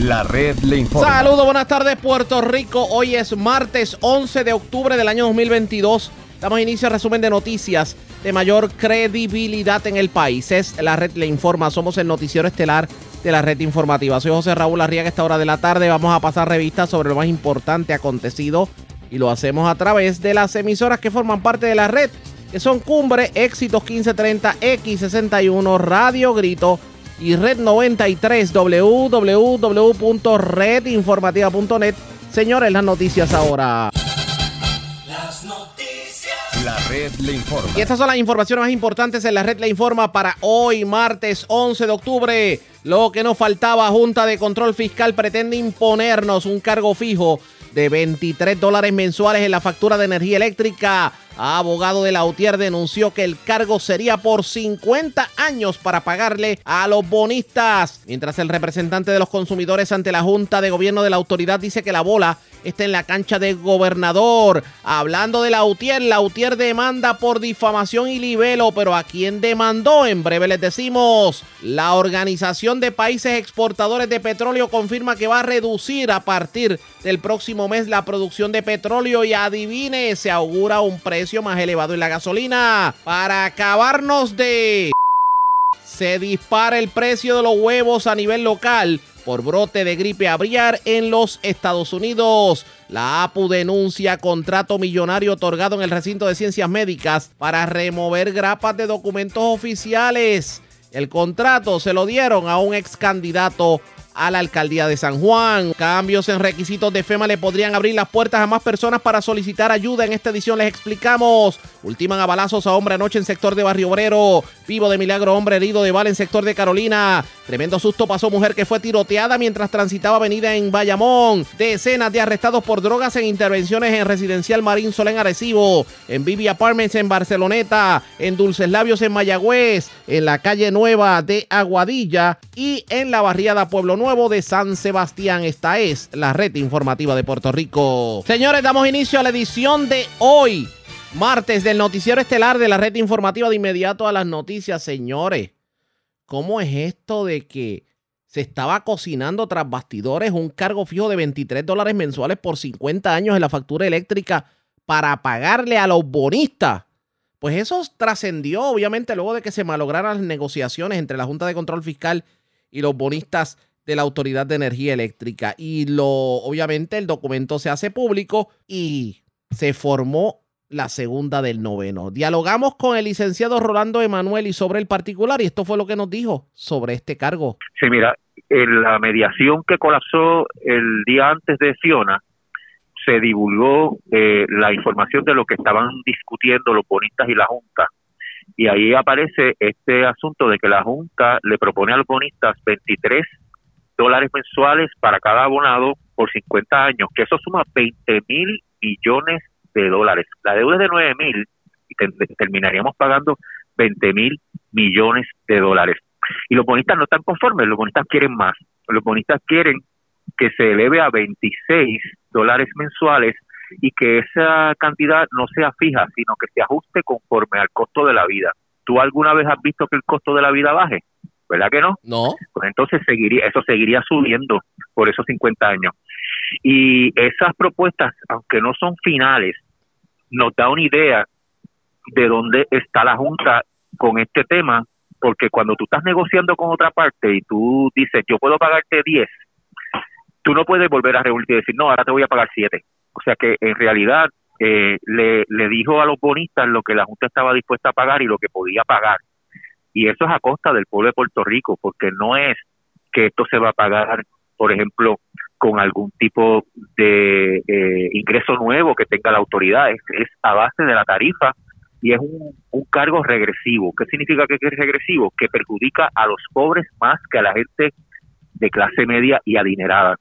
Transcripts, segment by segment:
La red le informa. Saludos, buenas tardes Puerto Rico. Hoy es martes 11 de octubre del año 2022. Damos inicio al resumen de noticias de mayor credibilidad en el país. Es La red le informa. Somos el noticiero estelar de la red informativa. Soy José Raúl Arriaga. A esta hora de la tarde vamos a pasar revistas sobre lo más importante acontecido y lo hacemos a través de las emisoras que forman parte de la red, que son Cumbre, Éxitos 1530, X61, Radio Grito y Red 93, www.redinformativa.net. Señores, las noticias ahora. Las noticias. La red le informa. Y estas son las informaciones más importantes en la red le informa para hoy, martes 11 de octubre. Lo que nos faltaba, Junta de Control Fiscal pretende imponernos un cargo fijo de 23 dólares mensuales en la factura de energía eléctrica. Abogado de la UTIER denunció que el cargo sería por 50 años para pagarle a los bonistas, mientras el representante de los consumidores ante la Junta de Gobierno de la autoridad dice que la bola está en la cancha del gobernador. Hablando de la UTIER, la UTIER demanda por difamación y libelo, pero ¿a quién demandó? En breve les decimos. La Organización de Países Exportadores de Petróleo confirma que va a reducir a partir del próximo mes la producción de petróleo y adivine, se augura un precio más elevado en la gasolina. Para acabarnos de... Se dispara el precio de los huevos a nivel local por brote de gripe aviar en los Estados Unidos. La APU denuncia contrato millonario otorgado en el recinto de ciencias médicas para remover grapas de documentos oficiales. El contrato se lo dieron a un ex candidato a la alcaldía de San Juan. Cambios en requisitos de FEMA le podrían abrir las puertas a más personas para solicitar ayuda. En esta edición les explicamos. Ultiman a balazos a hombre anoche en sector de Barrio Obrero. Vivo de milagro, hombre herido de bala en sector de Carolina. Tremendo susto pasó mujer que fue tiroteada mientras transitaba avenida en Bayamón. Decenas de arrestados por drogas en intervenciones en Residencial Marín Solén Arecibo. En Vivi Apartments en Barceloneta. En Dulces Labios en Mayagüez. En la calle Nueva de Aguadilla. Y en la barriada Pueblo Nuevo de San Sebastián. Esta es la red informativa de Puerto Rico. Señores, damos inicio a la edición de hoy martes del noticiero estelar de la red informativa de inmediato a las noticias, señores. ¿Cómo es esto de que se estaba cocinando tras bastidores un cargo fijo de 23 dólares mensuales por 50 años en la factura eléctrica para pagarle a los bonistas? Pues eso trascendió, obviamente, luego de que se malograran las negociaciones entre la Junta de Control Fiscal y los bonistas de la Autoridad de Energía Eléctrica. Y lo, obviamente, el documento se hace público y se formó la segunda del noveno. Dialogamos con el licenciado Rolando Emanuel y sobre el particular y esto fue lo que nos dijo sobre este cargo. Sí, mira, en la mediación que colapsó el día antes de Fiona, se divulgó eh, la información de lo que estaban discutiendo los bonistas y la Junta. Y ahí aparece este asunto de que la Junta le propone a los bonistas 23 dólares mensuales para cada abonado por 50 años, que eso suma 20 mil millones de dólares. La deuda es de 9 mil y terminaríamos pagando 20 mil millones de dólares. Y los bonistas no están conformes, los bonistas quieren más. Los bonistas quieren que se eleve a 26 dólares mensuales y que esa cantidad no sea fija, sino que se ajuste conforme al costo de la vida. ¿Tú alguna vez has visto que el costo de la vida baje? ¿Verdad que no? No. Pues entonces seguiría, eso seguiría subiendo por esos 50 años. Y esas propuestas, aunque no son finales, nos da una idea de dónde está la Junta con este tema, porque cuando tú estás negociando con otra parte y tú dices, yo puedo pagarte 10, tú no puedes volver a reunirte y decir, no, ahora te voy a pagar 7. O sea que en realidad eh, le, le dijo a los bonistas lo que la Junta estaba dispuesta a pagar y lo que podía pagar. Y eso es a costa del pueblo de Puerto Rico, porque no es que esto se va a pagar, por ejemplo, con algún tipo de ingreso nuevo que tenga la autoridad, es, es, a base de la tarifa y es un, un cargo regresivo. ¿Qué significa que es regresivo? Que perjudica a los pobres más que a la gente de clase media y adinerada.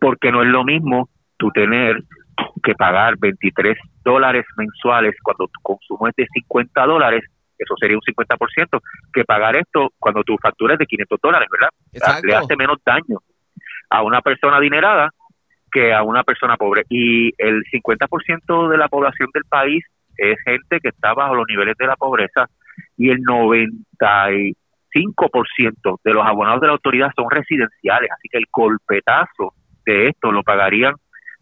Porque no es lo mismo tú tener que pagar 23 dólares mensuales cuando tu consumo es de 50 dólares, eso sería un 50%, que pagar esto cuando tu factura es de 500 dólares, ¿verdad? Exacto. Le hace menos daño a una persona adinerada que a una persona pobre. Y el 50% de la población del país es gente que está bajo los niveles de la pobreza y el 90 y 5% de los abonados de la autoridad son residenciales, así que el golpetazo de esto lo pagarían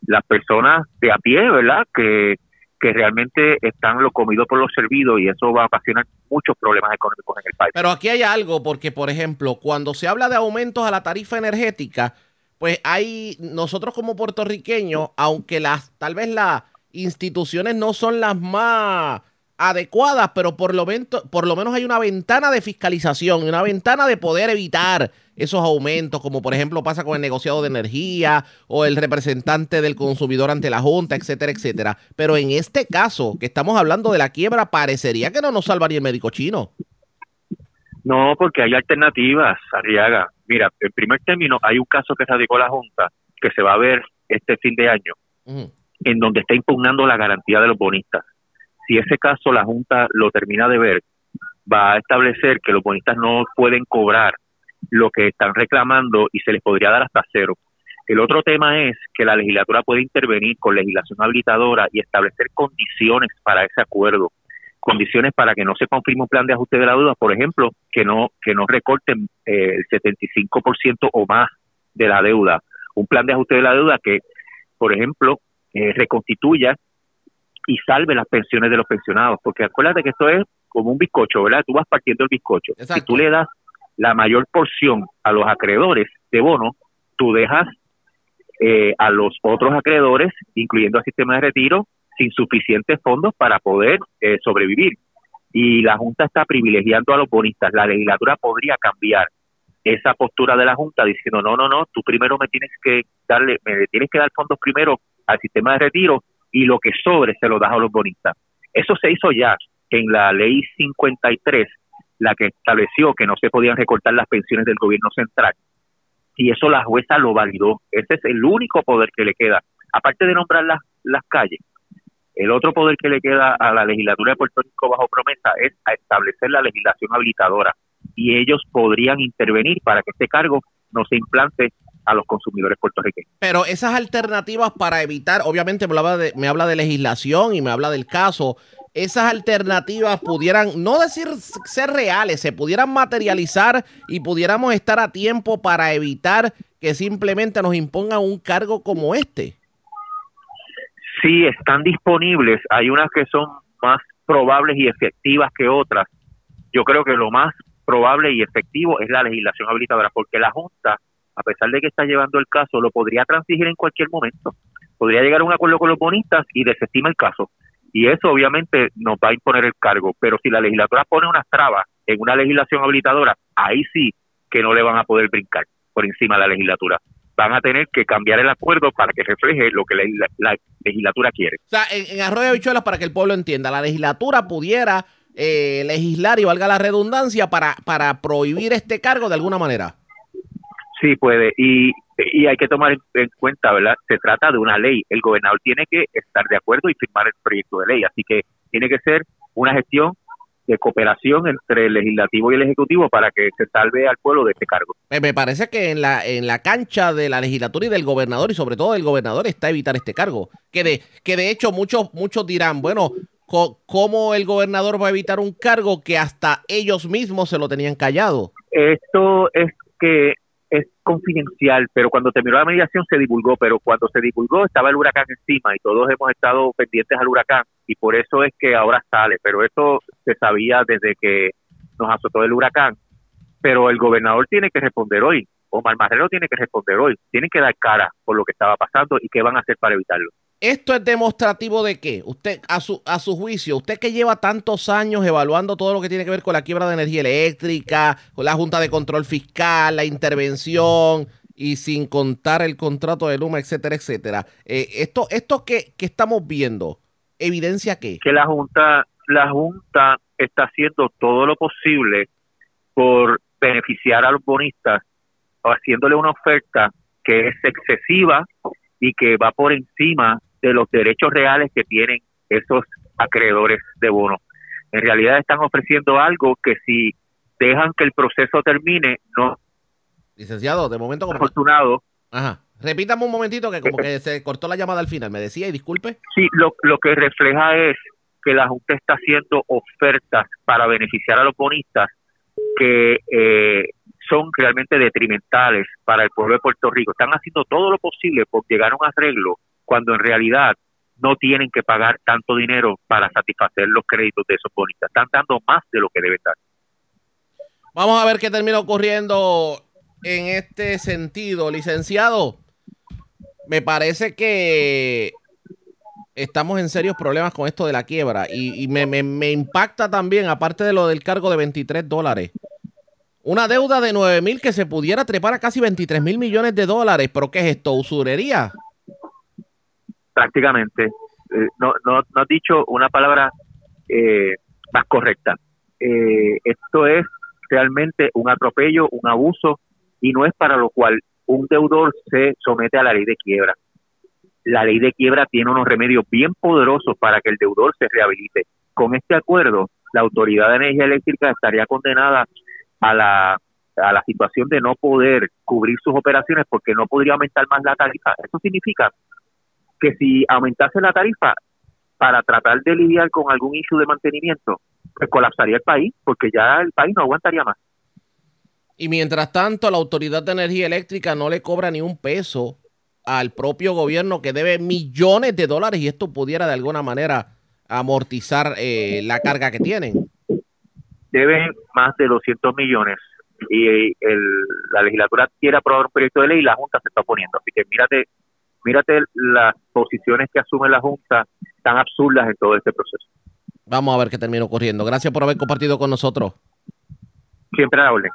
las personas de a pie, ¿verdad? Que, que realmente están lo comido por los servidos y eso va a ocasionar muchos problemas económicos en el país. Pero aquí hay algo, porque por ejemplo, cuando se habla de aumentos a la tarifa energética, pues hay nosotros como puertorriqueños, aunque las tal vez las instituciones no son las más adecuadas, pero por lo, menos, por lo menos hay una ventana de fiscalización, una ventana de poder evitar esos aumentos, como por ejemplo pasa con el negociado de energía o el representante del consumidor ante la Junta, etcétera, etcétera. Pero en este caso, que estamos hablando de la quiebra, parecería que no nos salvaría el médico chino. No, porque hay alternativas, Arriaga. Mira, en primer término, hay un caso que radicó la Junta que se va a ver este fin de año, en donde está impugnando la garantía de los bonistas. Si ese caso la Junta lo termina de ver, va a establecer que los bonistas no pueden cobrar lo que están reclamando y se les podría dar hasta cero. El otro tema es que la legislatura puede intervenir con legislación habilitadora y establecer condiciones para ese acuerdo, condiciones para que no se confirme un plan de ajuste de la deuda, por ejemplo, que no que no recorten eh, el 75% o más de la deuda, un plan de ajuste de la deuda que, por ejemplo, eh, reconstituya y salve las pensiones de los pensionados, porque acuérdate que esto es como un bizcocho, ¿verdad? Tú vas partiendo el bizcocho. Si tú le das la mayor porción a los acreedores de bono, tú dejas eh, a los otros acreedores, incluyendo al sistema de retiro, sin suficientes fondos para poder eh, sobrevivir. Y la Junta está privilegiando a los bonistas. La legislatura podría cambiar esa postura de la Junta diciendo, no, no, no, tú primero me tienes que darle, me tienes que dar fondos primero al sistema de retiro y lo que sobre se lo das a los bonistas. Eso se hizo ya en la ley 53 la que estableció que no se podían recortar las pensiones del gobierno central. Y eso la jueza lo validó. Ese es el único poder que le queda. Aparte de nombrar las, las calles, el otro poder que le queda a la legislatura de Puerto Rico bajo promesa es establecer la legislación habilitadora. Y ellos podrían intervenir para que este cargo no se implante a los consumidores puertorriqueños. Pero esas alternativas para evitar, obviamente me habla de, me habla de legislación y me habla del caso, esas alternativas pudieran, no decir ser reales, se pudieran materializar y pudiéramos estar a tiempo para evitar que simplemente nos impongan un cargo como este. Sí, están disponibles. Hay unas que son más probables y efectivas que otras. Yo creo que lo más probable y efectivo es la legislación habilitadora, porque la Junta, a pesar de que está llevando el caso, lo podría transigir en cualquier momento. Podría llegar a un acuerdo con los bonistas y desestima el caso y eso obviamente nos va a imponer el cargo. Pero si la legislatura pone unas trabas en una legislación habilitadora, ahí sí que no le van a poder brincar por encima de la legislatura. Van a tener que cambiar el acuerdo para que refleje lo que la, legislatura quiere. O sea, en, Arroyo de para que el pueblo entienda, la legislatura pudiera eh, legislar y valga la redundancia para, para prohibir este cargo de alguna manera. Sí, puede. Y y hay que tomar en cuenta, ¿verdad? Se trata de una ley. El gobernador tiene que estar de acuerdo y firmar el proyecto de ley. Así que tiene que ser una gestión de cooperación entre el legislativo y el ejecutivo para que se salve al pueblo de este cargo. Me parece que en la en la cancha de la legislatura y del gobernador y sobre todo del gobernador está evitar este cargo. Que de que de hecho muchos muchos dirán, bueno, ¿cómo el gobernador va a evitar un cargo que hasta ellos mismos se lo tenían callado? Esto es que es confidencial, pero cuando terminó la mediación se divulgó, pero cuando se divulgó estaba el huracán encima y todos hemos estado pendientes al huracán y por eso es que ahora sale, pero eso se sabía desde que nos azotó el huracán, pero el gobernador tiene que responder hoy, Omar Marrero tiene que responder hoy, tienen que dar cara por lo que estaba pasando y qué van a hacer para evitarlo. ¿Esto es demostrativo de qué? Usted, a su, a su juicio, usted que lleva tantos años evaluando todo lo que tiene que ver con la quiebra de energía eléctrica, con la Junta de Control Fiscal, la intervención y sin contar el contrato de Luma, etcétera, etcétera. Eh, esto esto que, que estamos viendo, ¿evidencia qué? Que la Junta, la Junta está haciendo todo lo posible por beneficiar a los bonistas, haciéndole una oferta que es excesiva y que va por encima de los derechos reales que tienen esos acreedores de bono. En realidad están ofreciendo algo que si dejan que el proceso termine, no. Licenciado, de momento como... Afortunado. Ajá. Repítame un momentito que como que se cortó la llamada al final, me decía y disculpe. Sí, lo, lo que refleja es que la Junta está haciendo ofertas para beneficiar a los bonistas que eh, son realmente detrimentales para el pueblo de Puerto Rico. Están haciendo todo lo posible por llegar a un arreglo cuando en realidad no tienen que pagar tanto dinero para satisfacer los créditos de esos bonistas. Están dando más de lo que deben dar. Vamos a ver qué termina ocurriendo en este sentido, licenciado. Me parece que estamos en serios problemas con esto de la quiebra y, me, me, impacta también, aparte de lo del cargo de 23 dólares, una deuda de 9 mil que se pudiera trepar a casi 23 mil millones de dólares. ¿Pero qué es esto? ¿Usurería? Prácticamente. Eh, no, no, no has dicho una palabra eh, más correcta. Eh, esto es realmente un atropello, un abuso, y no es para lo cual un deudor se somete a la ley de quiebra. La ley de quiebra tiene unos remedios bien poderosos para que el deudor se rehabilite. Con este acuerdo, la Autoridad de Energía Eléctrica estaría condenada a la, a la situación de no poder cubrir sus operaciones porque no podría aumentar más la tarifa. Eso significa que si aumentase la tarifa para tratar de lidiar con algún issue de mantenimiento, pues colapsaría el país porque ya el país no aguantaría más. Y mientras tanto, la Autoridad de Energía Eléctrica no le cobra ni un peso al propio gobierno que debe millones de dólares y esto pudiera de alguna manera amortizar eh, la carga que tienen deben más de 200 millones y el, la legislatura quiere aprobar un proyecto de ley y la Junta se está oponiendo. Así que mírate, mírate las posiciones que asume la Junta tan absurdas en todo este proceso. Vamos a ver qué termina ocurriendo. Gracias por haber compartido con nosotros. Siempre a la orden.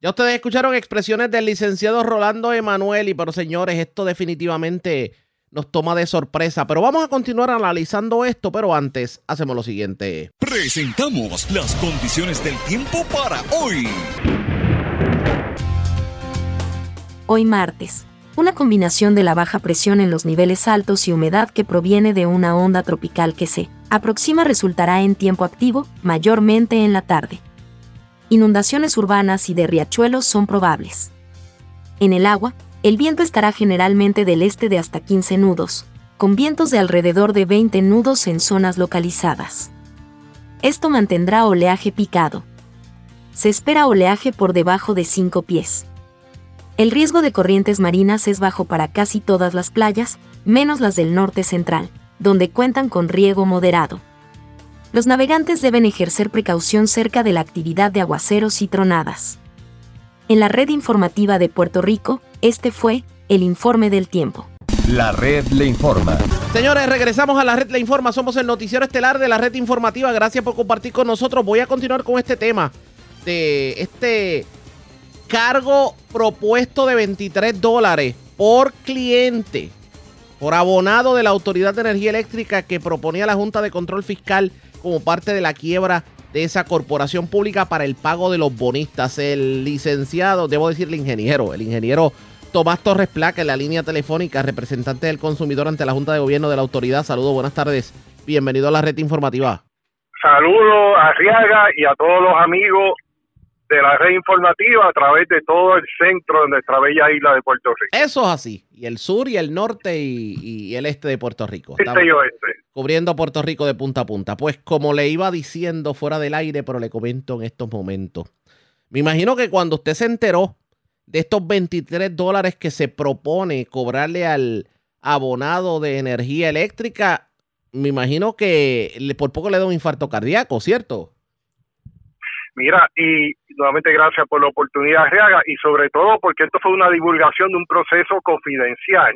Ya ustedes escucharon expresiones del licenciado Rolando Emanuel y pero señores, esto definitivamente nos toma de sorpresa. Pero vamos a continuar analizando esto, pero antes hacemos lo siguiente. Presentamos las condiciones del tiempo para hoy. Hoy martes. Una combinación de la baja presión en los niveles altos y humedad que proviene de una onda tropical que se aproxima resultará en tiempo activo, mayormente en la tarde. Inundaciones urbanas y de riachuelos son probables. En el agua, el viento estará generalmente del este de hasta 15 nudos, con vientos de alrededor de 20 nudos en zonas localizadas. Esto mantendrá oleaje picado. Se espera oleaje por debajo de 5 pies. El riesgo de corrientes marinas es bajo para casi todas las playas, menos las del norte central, donde cuentan con riego moderado. Los navegantes deben ejercer precaución cerca de la actividad de aguaceros y tronadas. En la red informativa de Puerto Rico, este fue el informe del tiempo. La red le informa. Señores, regresamos a la red le informa. Somos el noticiero estelar de la red informativa. Gracias por compartir con nosotros. Voy a continuar con este tema de este cargo propuesto de 23 dólares por cliente, por abonado de la Autoridad de Energía Eléctrica que proponía la Junta de Control Fiscal como parte de la quiebra de esa corporación pública para el pago de los bonistas. El licenciado, debo decir el ingeniero, el ingeniero Tomás Torres Placa en la línea telefónica, representante del consumidor ante la Junta de Gobierno de la Autoridad. Saludos, buenas tardes. Bienvenido a la red informativa. Saludos a Riaga y a todos los amigos de la red informativa a través de todo el centro de nuestra bella isla de Puerto Rico. Eso es así. Y el sur y el norte y, el este de Puerto Rico. Este y oeste. Cubriendo Puerto Rico de punta a punta. Pues como le iba diciendo fuera del aire, pero le comento en estos momentos. Me imagino que cuando usted se enteró de estos 23 dólares que se propone cobrarle al abonado de energía eléctrica, me imagino que por poco le da un infarto cardíaco, ¿cierto? Mira, y nuevamente gracias por la oportunidad, Reaga, y sobre todo porque esto fue una divulgación de un proceso confidencial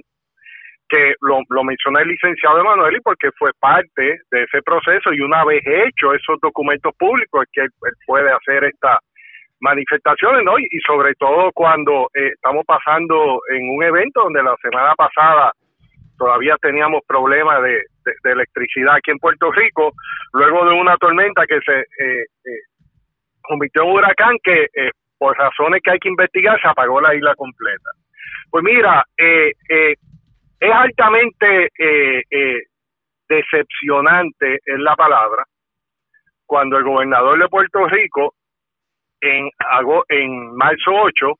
que lo, lo mencionó el licenciado Emanuel y porque fue parte de ese proceso y una vez hecho esos documentos públicos es que él, puede hacer estas manifestaciones, ¿no? Y, sobre todo cuando eh, estamos pasando en un evento donde la semana pasada todavía teníamos problemas de, electricidad aquí en Puerto Rico, luego de una tormenta que se eh, eh, convirtió en un huracán que eh, por razones que hay que investigar se apagó la isla completa. Pues mira, eh, eh, es altamente decepcionante es la palabra cuando el gobernador de Puerto Rico en, en marzo 8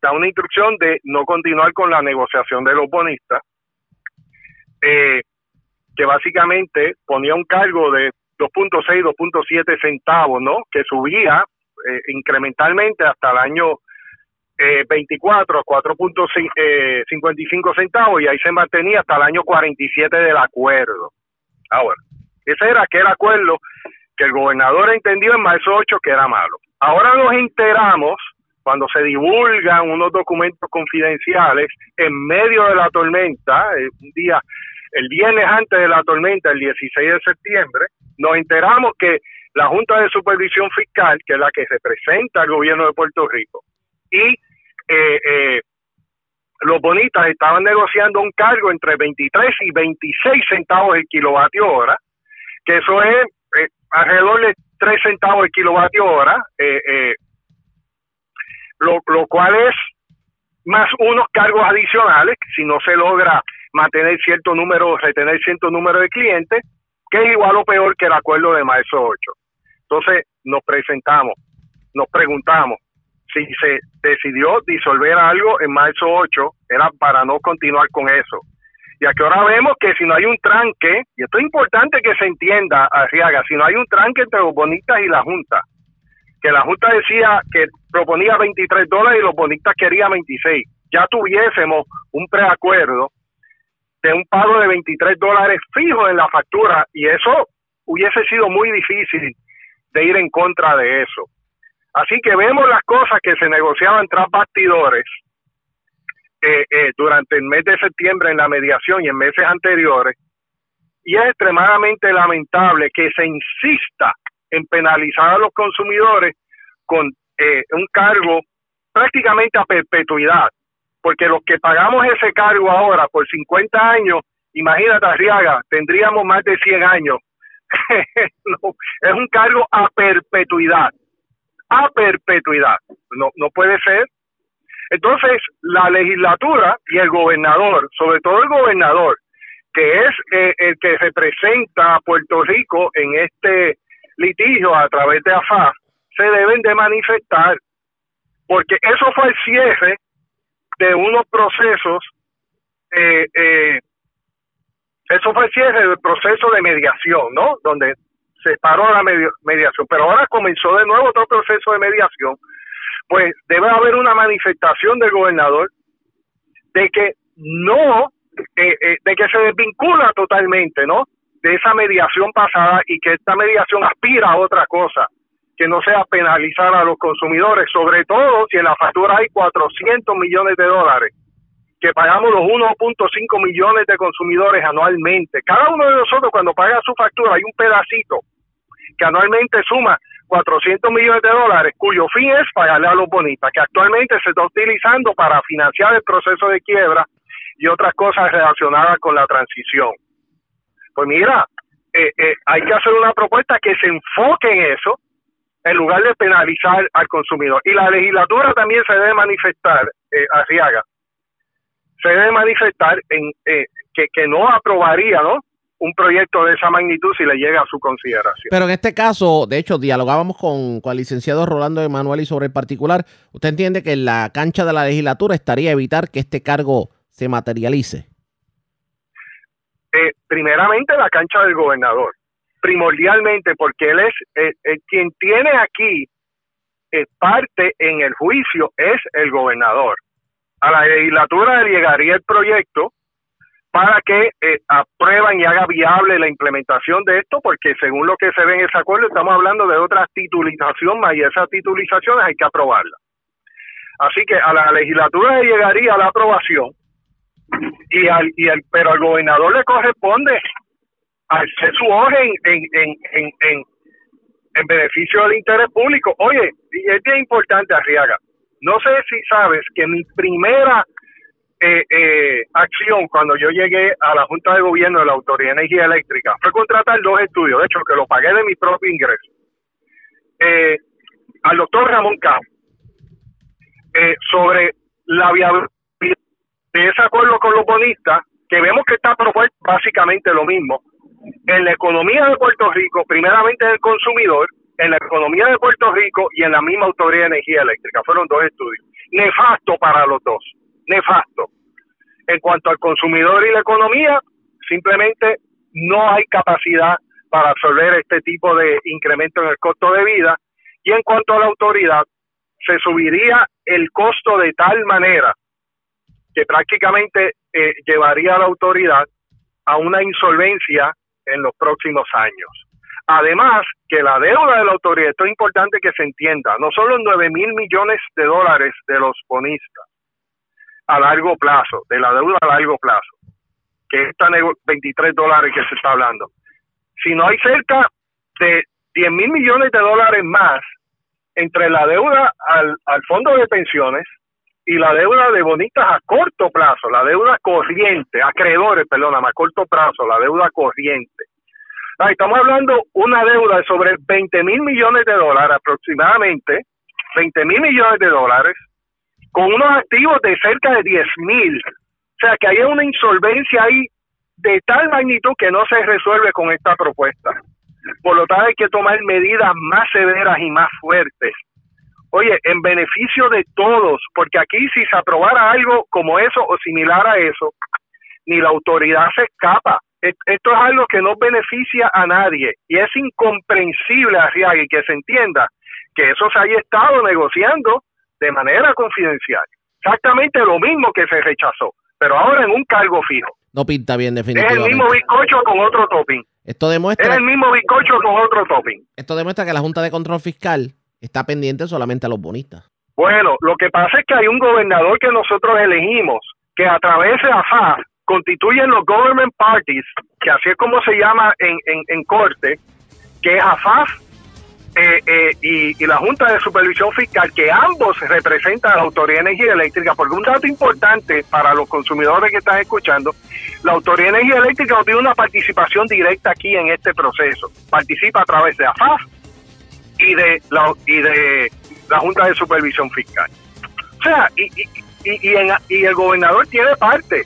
da una instrucción de no continuar con la negociación de los bonistas, que básicamente ponía un cargo de 2.6, 2.7 centavos, ¿no? Que subía eh, incrementalmente hasta el año eh, 24 a 4.55 eh, centavos y ahí se mantenía hasta el año 47 del acuerdo. Ahora, ese era aquel acuerdo que el gobernador entendió en marzo 8 que era malo. Ahora nos enteramos cuando se divulgan unos documentos confidenciales en medio de la tormenta, eh, un día, el viernes antes de la tormenta, el 16 de septiembre, nos enteramos que la Junta de Supervisión Fiscal, que es la que representa al gobierno de Puerto Rico, y eh, eh, los bonitas estaban negociando un cargo entre 23 y 26 centavos el kilovatio hora, que eso es eh, alrededor de 3 centavos el kilovatio hora, eh, eh, lo, lo cual es más unos cargos adicionales, si no se logra mantener cierto número, retener cierto número de clientes, que es igual o peor que el acuerdo de marzo 8. Entonces nos presentamos, nos preguntamos si se decidió disolver algo en marzo 8, era para no continuar con eso. Y aquí ahora vemos que si no hay un tranque, y esto es importante que se entienda, Arriaga, si no hay un tranque entre los bonistas y la Junta, que la Junta decía que proponía 23 dólares y los bonistas querían 26, ya tuviésemos un preacuerdo un pago de 23 dólares fijo en la factura y eso hubiese sido muy difícil de ir en contra de eso. Así que vemos las cosas que se negociaban tras bastidores eh, eh, durante el mes de septiembre en la mediación y en meses anteriores, y es extremadamente lamentable que se insista en penalizar a los consumidores con eh, un cargo prácticamente a perpetuidad, porque los que pagamos ese cargo ahora por 50 años, imagínate Arriaga, tendríamos más de 100 años. es un cargo a perpetuidad, a perpetuidad. No, no puede ser. Entonces, la legislatura y el gobernador, sobre todo el gobernador, que es eh, el que representa a Puerto Rico en este litigio a través de AFA, se deben de manifestar, porque eso fue el cierre de unos procesos, eh, eh, eso fue el proceso de mediación, ¿no? Donde se paró la mediación, pero ahora comenzó de nuevo otro proceso de mediación, pues debe haber una manifestación del gobernador de que no, eh, eh, de que se desvincula totalmente, ¿no? De esa mediación pasada y que esta mediación aspira a otra cosa, que no sea penalizar a los consumidores, sobre todo si en la factura hay 400 millones de dólares, que pagamos los 1.5 millones de consumidores anualmente. Cada uno de nosotros cuando paga su factura hay un pedacito que anualmente suma 400 millones de dólares, cuyo fin es pagarle a los bonistas, que actualmente se está utilizando para financiar el proceso de quiebra y otras cosas relacionadas con la transición. Pues mira, eh, eh, hay que hacer una propuesta que se enfoque en eso, en lugar de penalizar al consumidor. Y la legislatura también se debe manifestar, eh, Arriaga, se debe manifestar en eh, que, que no aprobaría, ¿no? un proyecto de esa magnitud si le llega a su consideración. Pero en este caso, de hecho, dialogábamos con, con el licenciado Rolando Emanuel y sobre el particular. ¿Usted entiende que en la cancha de la legislatura estaría evitar que este cargo se materialice? Eh, primeramente la cancha del gobernador, primordialmente porque él es eh, quien tiene aquí eh, parte en el juicio es el gobernador. A la legislatura le llegaría el proyecto para que eh, aprueban y haga viable la implementación de esto, porque según lo que se ve en ese acuerdo, estamos hablando de otra titulización más y esas titulizaciones hay que aprobarla. Así que a la legislatura le llegaría la aprobación, y al, y al, pero al gobernador le corresponde hacer su hoja en, en, en, en, en beneficio del interés público. Oye, es bien importante, Arriaga, no sé si sabes que mi primera eh, eh, acción cuando yo llegué a la Junta de Gobierno de la Autoridad de Energía Eléctrica fue contratar dos estudios, de hecho que lo pagué de mi propio ingreso, eh, al doctor Ramón K. Eh, sobre la viabilidad de ese acuerdo con los bonistas, que vemos que está propuesto básicamente lo mismo, en la economía de Puerto Rico, primeramente en el consumidor, en la economía de Puerto Rico y en la misma Autoridad de Energía Eléctrica. Fueron dos estudios. Nefasto para los dos nefasto. En cuanto al consumidor y la economía, simplemente no hay capacidad para absorber este tipo de incremento en el costo de vida Y en cuanto a la autoridad, se subiría el costo de tal manera que prácticamente eh, llevaría a la autoridad a una insolvencia en los próximos años. Además, que la deuda de la autoridad, esto es importante que se entienda, no solo 9 mil millones de dólares de los bonistas a largo plazo, de la deuda a largo plazo, que está 23 dólares que se está hablando, sino hay cerca de 10 mil millones de dólares más entre la deuda al fondo de pensiones y la deuda de bonitas a corto plazo, la deuda corriente, acreedores, perdón, a corto plazo, la deuda corriente. estamos hablando una deuda de sobre 20 mil millones de dólares aproximadamente, 20 mil millones de dólares, con unos activos de cerca de 10 mil. O sea que hay una insolvencia ahí de tal magnitud que no se resuelve con esta propuesta. Por lo tanto, hay que tomar medidas más severas y más fuertes. Oye, en beneficio de todos, porque aquí si se aprobara algo como eso o similar a eso, ni la autoridad se escapa. Esto es algo que no beneficia a nadie y es incomprensible, y que se entienda que eso se haya estado negociando de manera confidencial. Exactamente lo mismo que se rechazó, pero ahora en un cargo fijo. No pinta bien definitivamente. Es el mismo bizcocho con otro topping. Esto demuestra... Es el mismo bizcocho con otro topping. Esto demuestra que la Junta de Control Fiscal está pendiente solamente a los bonistas. Bueno, lo que pasa es que hay un gobernador que nosotros elegimos, que a través de AFAF constituyen los government parties, que así es como se llama en, en, en corte, que es AFAF eh, eh, y, la Junta de Supervisión Fiscal, que ambos representan a la Autoridad de Energía Eléctrica, porque un dato importante para los consumidores que están escuchando, la Autoridad de Energía Eléctrica no tiene una participación directa aquí en este proceso, participa a través de AFAF y de la, y de la Junta de Supervisión Fiscal. O sea, y, y, y, el gobernador tiene parte,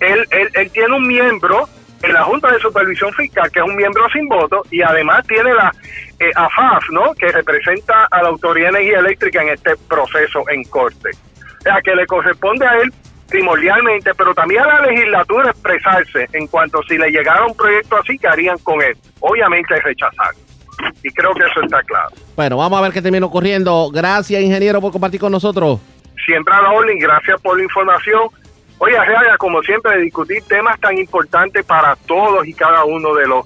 él, él, él tiene un miembro en la Junta de Supervisión Fiscal, que es un miembro sin voto, y además tiene la eh, AFAF, ¿no? que representa a la Autoridad de Energía Eléctrica en este proceso en corte. O sea, que le corresponde a él primordialmente, pero también a la legislatura expresarse en cuanto si le llegara un proyecto así, ¿qué harían con él? Obviamente rechazar. Y creo que eso está claro. Bueno, vamos a ver qué termina ocurriendo. Gracias, ingeniero, por compartir con nosotros. Siempre a la orden, gracias por la información Oye, Reaga, como siempre, de discutir temas tan importantes para todos y cada uno de los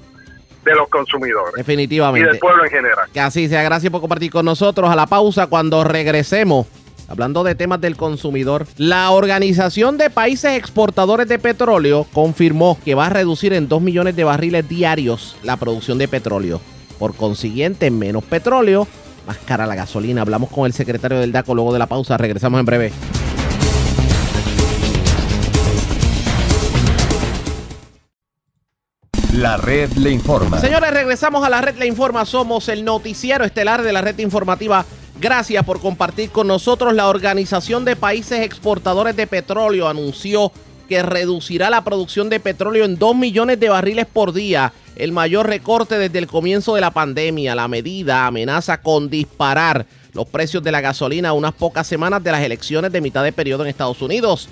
de los consumidores. Definitivamente. Y del pueblo en general. Que así sea. Gracias por compartir con nosotros. A la pausa, cuando regresemos, hablando de temas del consumidor, la Organización de Países Exportadores de Petróleo confirmó que va a reducir en 2 millones de barriles diarios la producción de petróleo. Por consiguiente, menos petróleo, más cara la gasolina. Hablamos con el secretario del DACO luego de la pausa. Regresamos en breve. La red le informa. Señores, regresamos a la red le informa. Somos el noticiero estelar de la red informativa. Gracias por compartir con nosotros. La Organización de Países Exportadores de Petróleo anunció que reducirá la producción de petróleo en 2 millones de barriles por día, el mayor recorte desde el comienzo de la pandemia. La medida amenaza con disparar los precios de la gasolina a unas pocas semanas de las elecciones de mitad de periodo en Estados Unidos.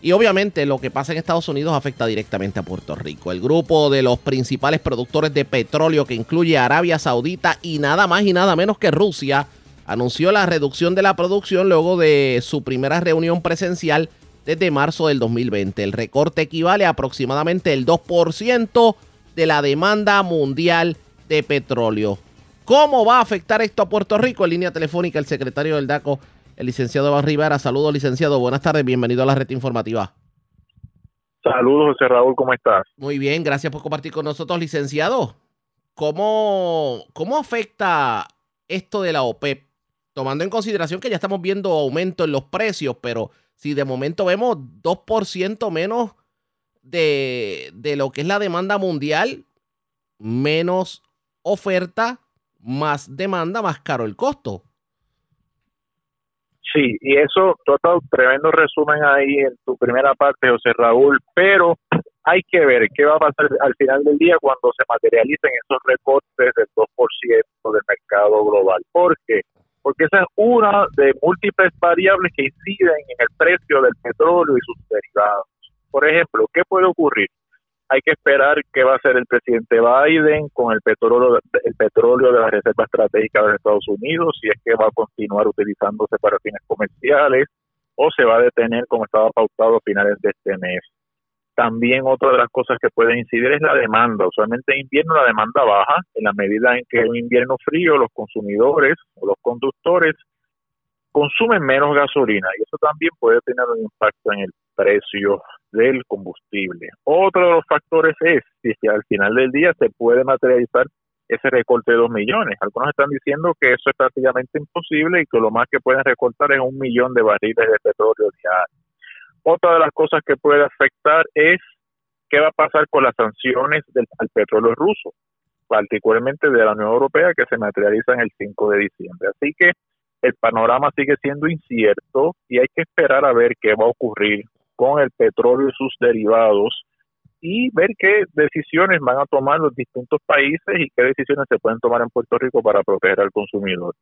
Y obviamente lo que pasa en Estados Unidos afecta directamente a Puerto Rico. El grupo de los principales productores de petróleo que incluye Arabia Saudita y nada más y nada menos que Rusia anunció la reducción de la producción luego de su primera reunión presencial desde marzo del 2020. El recorte equivale a aproximadamente el 2% de la demanda mundial de petróleo. ¿Cómo va a afectar esto a Puerto Rico? En línea telefónica el secretario del DACO, el licenciado Rivera. Saludos, licenciado. Buenas tardes. Bienvenido a la red informativa. Saludos, José Raúl. ¿Cómo estás? Muy bien. Gracias por compartir con nosotros, licenciado. ¿Cómo, cómo afecta esto de la OPEP? Tomando en consideración que ya estamos viendo aumento en los precios, pero si de momento vemos 2% menos de, de lo que es la demanda mundial, menos oferta, más demanda, más caro el costo. Sí, y eso, tú has dado tremendo resumen ahí en tu primera parte, José Raúl, pero hay que ver qué va a pasar al final del día cuando se materialicen esos recortes del 2% del mercado global. ¿Por qué? Porque esa es una de múltiples variables que inciden en el precio del petróleo y sus derivados. Por ejemplo, ¿qué puede ocurrir? hay que esperar qué va a hacer el presidente Biden con el petróleo, el petróleo de la Reserva Estratégica de Estados Unidos, si es que va a continuar utilizándose para fines comerciales o se va a detener como estaba pautado a finales de este mes. También otra de las cosas que puede incidir es la demanda. Usualmente en invierno la demanda baja en la medida en que en invierno frío los consumidores o los conductores consumen menos gasolina y eso también puede tener un impacto en el precio del combustible. Otro de los factores es si al final del día se puede materializar ese recorte de dos millones. Algunos están diciendo que eso es prácticamente imposible y que lo más que pueden recortar es un millón de barriles de petróleo diario. Otra de las cosas que puede afectar es qué va a pasar con las sanciones del, al petróleo ruso, particularmente de la Unión Europea, que se materializan el 5 de diciembre. Así que el panorama sigue siendo incierto y hay que esperar a ver qué va a ocurrir con el petróleo y sus derivados y ver qué decisiones van a tomar los distintos países y qué decisiones se pueden tomar en Puerto Rico para proteger al consumidor.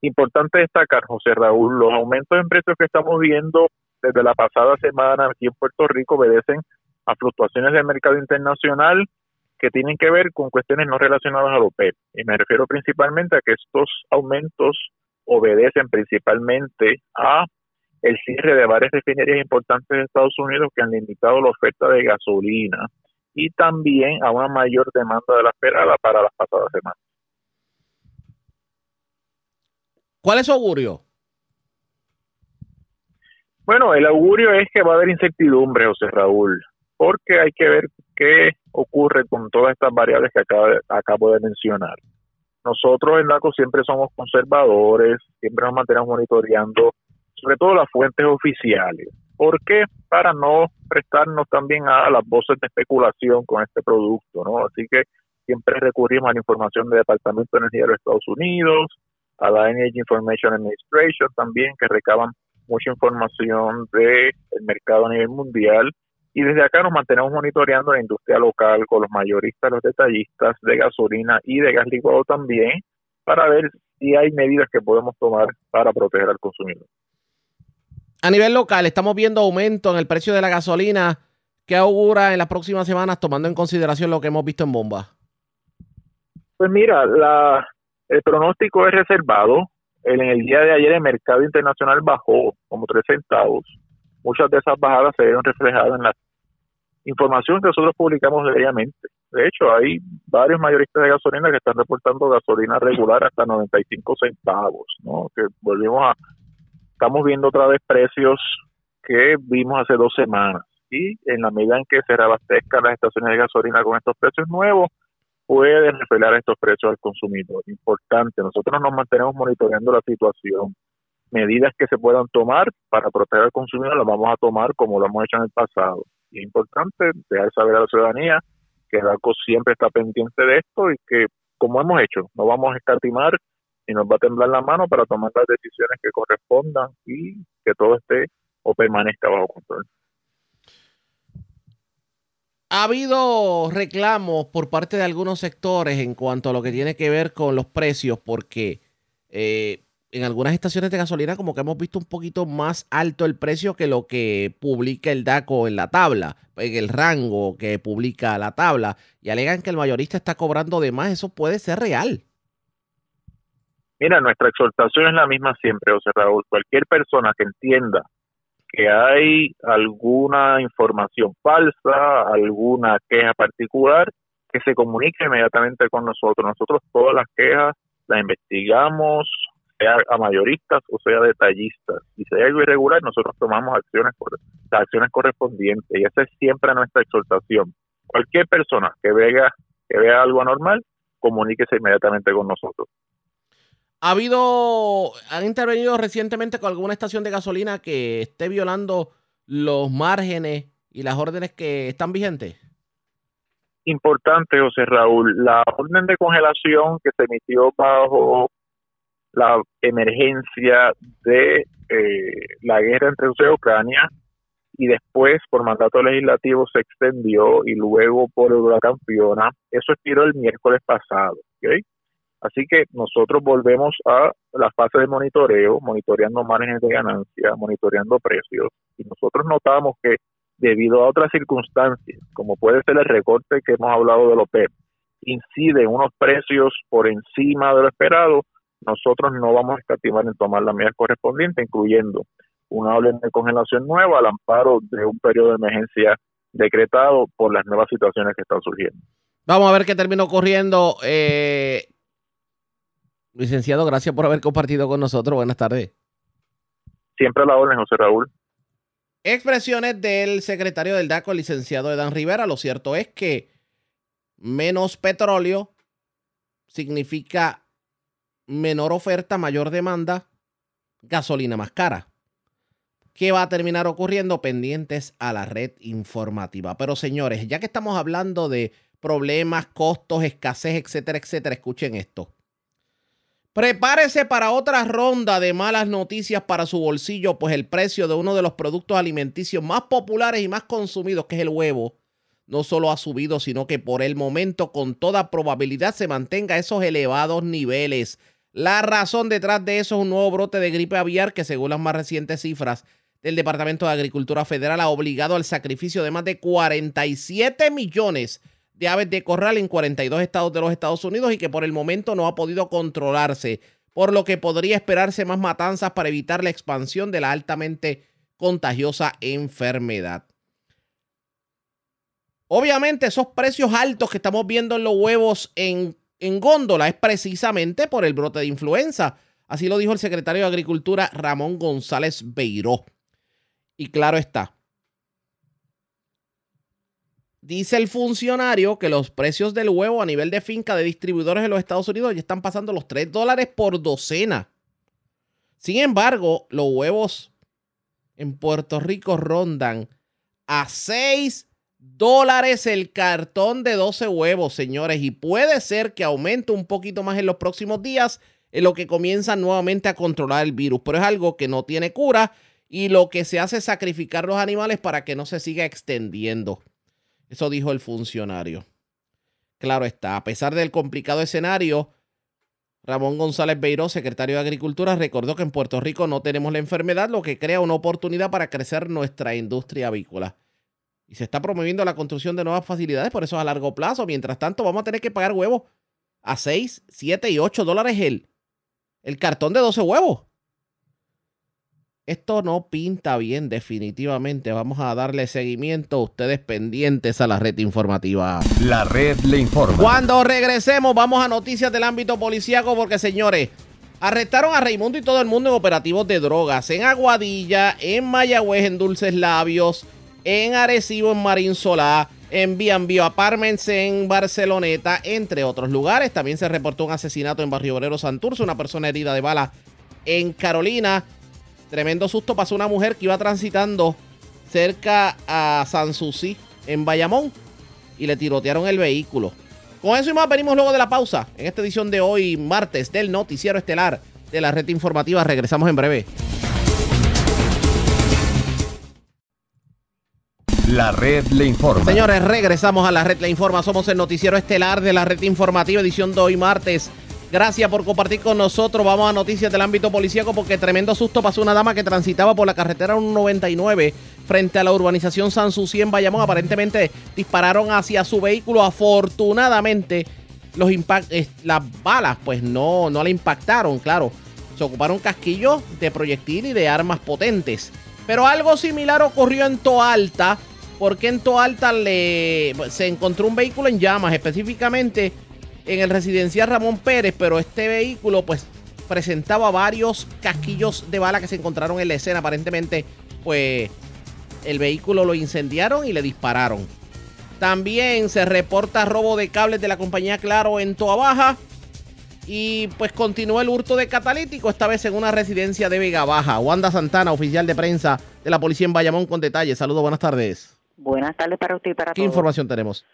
Importante destacar, José Raúl, los aumentos en precios que estamos viendo desde la pasada semana aquí en Puerto Rico obedecen a fluctuaciones del mercado internacional que tienen que ver con cuestiones no relacionadas a OPEP. Y me refiero principalmente a que estos aumentos obedecen principalmente a el cierre de varias refinerías importantes de Estados Unidos que han limitado la oferta de gasolina y también a una mayor demanda de la esperada para las pasadas semanas. ¿Cuál es su augurio? Bueno, el augurio es que va a haber incertidumbre, José Raúl, porque hay que ver qué ocurre con todas estas variables que acabo de mencionar. Nosotros en DACO siempre somos conservadores, siempre nos mantenemos monitoreando, sobre todo las fuentes oficiales. ¿Por qué? Para no prestarnos también a las voces de especulación con este producto, ¿no? Así que siempre recurrimos a la información del Departamento de Energía de los Estados Unidos, a la Energy Information Administration también, que recaban mucha información del mercado a nivel mundial y desde acá nos mantenemos monitoreando la industria local con los mayoristas, los detallistas de gasolina y de gas licuado también, para ver si hay medidas que podemos tomar para proteger al consumidor. A nivel local, estamos viendo aumento en el precio de la gasolina. ¿Qué augura en las próximas semanas tomando en consideración lo que hemos visto en bomba? Pues mira, la, el pronóstico es reservado. En el día de ayer el mercado internacional bajó como tres centavos. Muchas de esas bajadas se vieron reflejadas en la información que nosotros publicamos diariamente. De hecho, hay varios mayoristas de gasolina que están reportando gasolina regular hasta 95 centavos, ¿no? Que volvimos a, estamos viendo otra vez precios que vimos hace dos semanas. Y en la medida en que se reabastezcan las estaciones de gasolina con estos precios nuevos, pueden revelar estos precios al consumidor. Importante, nosotros nos mantenemos monitoreando la situación. Medidas que se puedan tomar para proteger al consumidor las vamos a tomar como lo hemos hecho en el pasado es importante dejar saber a la ciudadanía que DACO siempre está pendiente de esto y que, como hemos hecho, no vamos a escatimar y nos va a temblar la mano para tomar las decisiones que correspondan y que todo esté o permanezca bajo control. Ha habido reclamos por parte de algunos sectores en cuanto a lo que tiene que ver con los precios, porque eh, en algunas estaciones de gasolina como que hemos visto un poquito más alto el precio que lo que publica el DACO en la tabla, en el rango que publica la tabla, y alegan que el mayorista está cobrando de más, eso puede ser real. Mira, nuestra exhortación es la misma siempre, José Raúl. Cualquier persona que entienda que hay alguna información falsa, alguna queja particular, que se comunique inmediatamente con nosotros. Nosotros todas las quejas las investigamos, sea a mayoristas o sea detallistas. Y si hay algo irregular, nosotros tomamos acciones, las acciones correspondientes. Y esa es siempre nuestra exhortación. Cualquier persona que vea, que vea algo anormal, comuníquese inmediatamente con nosotros. ¿Ha habido, han intervenido recientemente con alguna estación de gasolina que esté violando los márgenes y las órdenes que están vigentes? Importante, José Raúl, la orden de congelación que se emitió bajo la emergencia de eh, la guerra entre Rusia y Ucrania y después por mandato legislativo se extendió y luego por el Fiona. Eso expiró el miércoles pasado. Así que nosotros volvemos a la fase de monitoreo, monitoreando márgenes de ganancia, monitoreando precios y nosotros notamos que debido a otras circunstancias, como puede ser el recorte que hemos hablado de los PEP, incide en unos precios por encima de lo esperado, nosotros no vamos a escatimar en tomar la medida correspondiente, incluyendo una orden de congelación nueva al amparo de un periodo de emergencia decretado por las nuevas situaciones que están surgiendo. Vamos a ver qué terminó corriendo. Eh, licenciado, gracias por haber compartido con nosotros. Buenas tardes. Siempre a la orden, José Raúl. Expresiones del secretario del DACO, el licenciado Edan Rivera. Lo cierto es que menos petróleo significa menor oferta, mayor demanda, gasolina más cara. ¿Qué va a terminar ocurriendo? Pendientes a la red informativa. Pero señores, ya que estamos hablando de problemas, costos, escasez, etcétera, etcétera, escuchen esto. Prepárese para otra ronda de malas noticias para su bolsillo, pues el precio de uno de los productos alimenticios más populares y más consumidos, que es el huevo, no solo ha subido, sino que por el momento con toda probabilidad se mantenga a esos elevados niveles. La razón detrás de eso es un nuevo brote de gripe aviar que según las más recientes cifras del Departamento de Agricultura Federal ha obligado al sacrificio de más de 47 millones de aves de corral en 42 estados de los Estados Unidos y que por el momento no ha podido controlarse, por lo que podría esperarse más matanzas para evitar la expansión de la altamente contagiosa enfermedad. Obviamente esos precios altos que estamos viendo en los huevos en, en góndola es precisamente por el brote de influenza. Así lo dijo el secretario de Agricultura Ramón González Beiró. Y claro está. Dice el funcionario que los precios del huevo a nivel de finca de distribuidores en los Estados Unidos ya están pasando los 3 dólares por docena. Sin embargo, los huevos en Puerto Rico rondan a 6 dólares el cartón de 12 huevos, señores. Y puede ser que aumente un poquito más en los próximos días en lo que comienzan nuevamente a controlar el virus. Pero es algo que no tiene cura y lo que se hace es sacrificar los animales para que no se siga extendiendo. Eso dijo el funcionario. Claro está, a pesar del complicado escenario, Ramón González Beiró, secretario de Agricultura, recordó que en Puerto Rico no tenemos la enfermedad, lo que crea una oportunidad para crecer nuestra industria avícola. Y se está promoviendo la construcción de nuevas facilidades, por eso a largo plazo. Mientras tanto, vamos a tener que pagar huevos a 6, 7 y 8 dólares el, el cartón de 12 huevos. Esto no pinta bien definitivamente. Vamos a darle seguimiento a ustedes pendientes a la red informativa. La red le informa. Cuando regresemos vamos a noticias del ámbito policíaco porque señores, arrestaron a Raimundo y todo el mundo en operativos de drogas en Aguadilla, en Mayagüez, en Dulces Labios, en Arecibo, en Marín Solá, en Bienvío Apartments en Barceloneta, entre otros lugares. También se reportó un asesinato en Barrio Obrero Santurce, una persona herida de bala en Carolina. Tremendo susto pasó una mujer que iba transitando cerca a Sanssouci, en Bayamón, y le tirotearon el vehículo. Con eso y más venimos luego de la pausa. En esta edición de hoy, martes, del Noticiero Estelar de la Red Informativa. Regresamos en breve. La red le informa. Señores, regresamos a la red le informa. Somos el Noticiero Estelar de la Red Informativa, edición de hoy, martes Gracias por compartir con nosotros. Vamos a noticias del ámbito policíaco porque tremendo susto pasó una dama que transitaba por la carretera 199 frente a la urbanización San Susi en Bayamón. Aparentemente dispararon hacia su vehículo. Afortunadamente, los eh, las balas pues no, no la impactaron, claro. Se ocuparon casquillos de proyectil y de armas potentes. Pero algo similar ocurrió en Toalta, porque en Toalta le, se encontró un vehículo en llamas, específicamente en el residencial Ramón Pérez, pero este vehículo pues presentaba varios casquillos de bala que se encontraron en la escena. Aparentemente, pues el vehículo lo incendiaron y le dispararon. También se reporta robo de cables de la compañía Claro en Toa Baja. Y pues continúa el hurto de catalítico, esta vez en una residencia de Vega Baja. Wanda Santana, oficial de prensa de la policía en Bayamón, con detalles. Saludos, buenas tardes. Buenas tardes para usted y para ¿Qué información tenemos?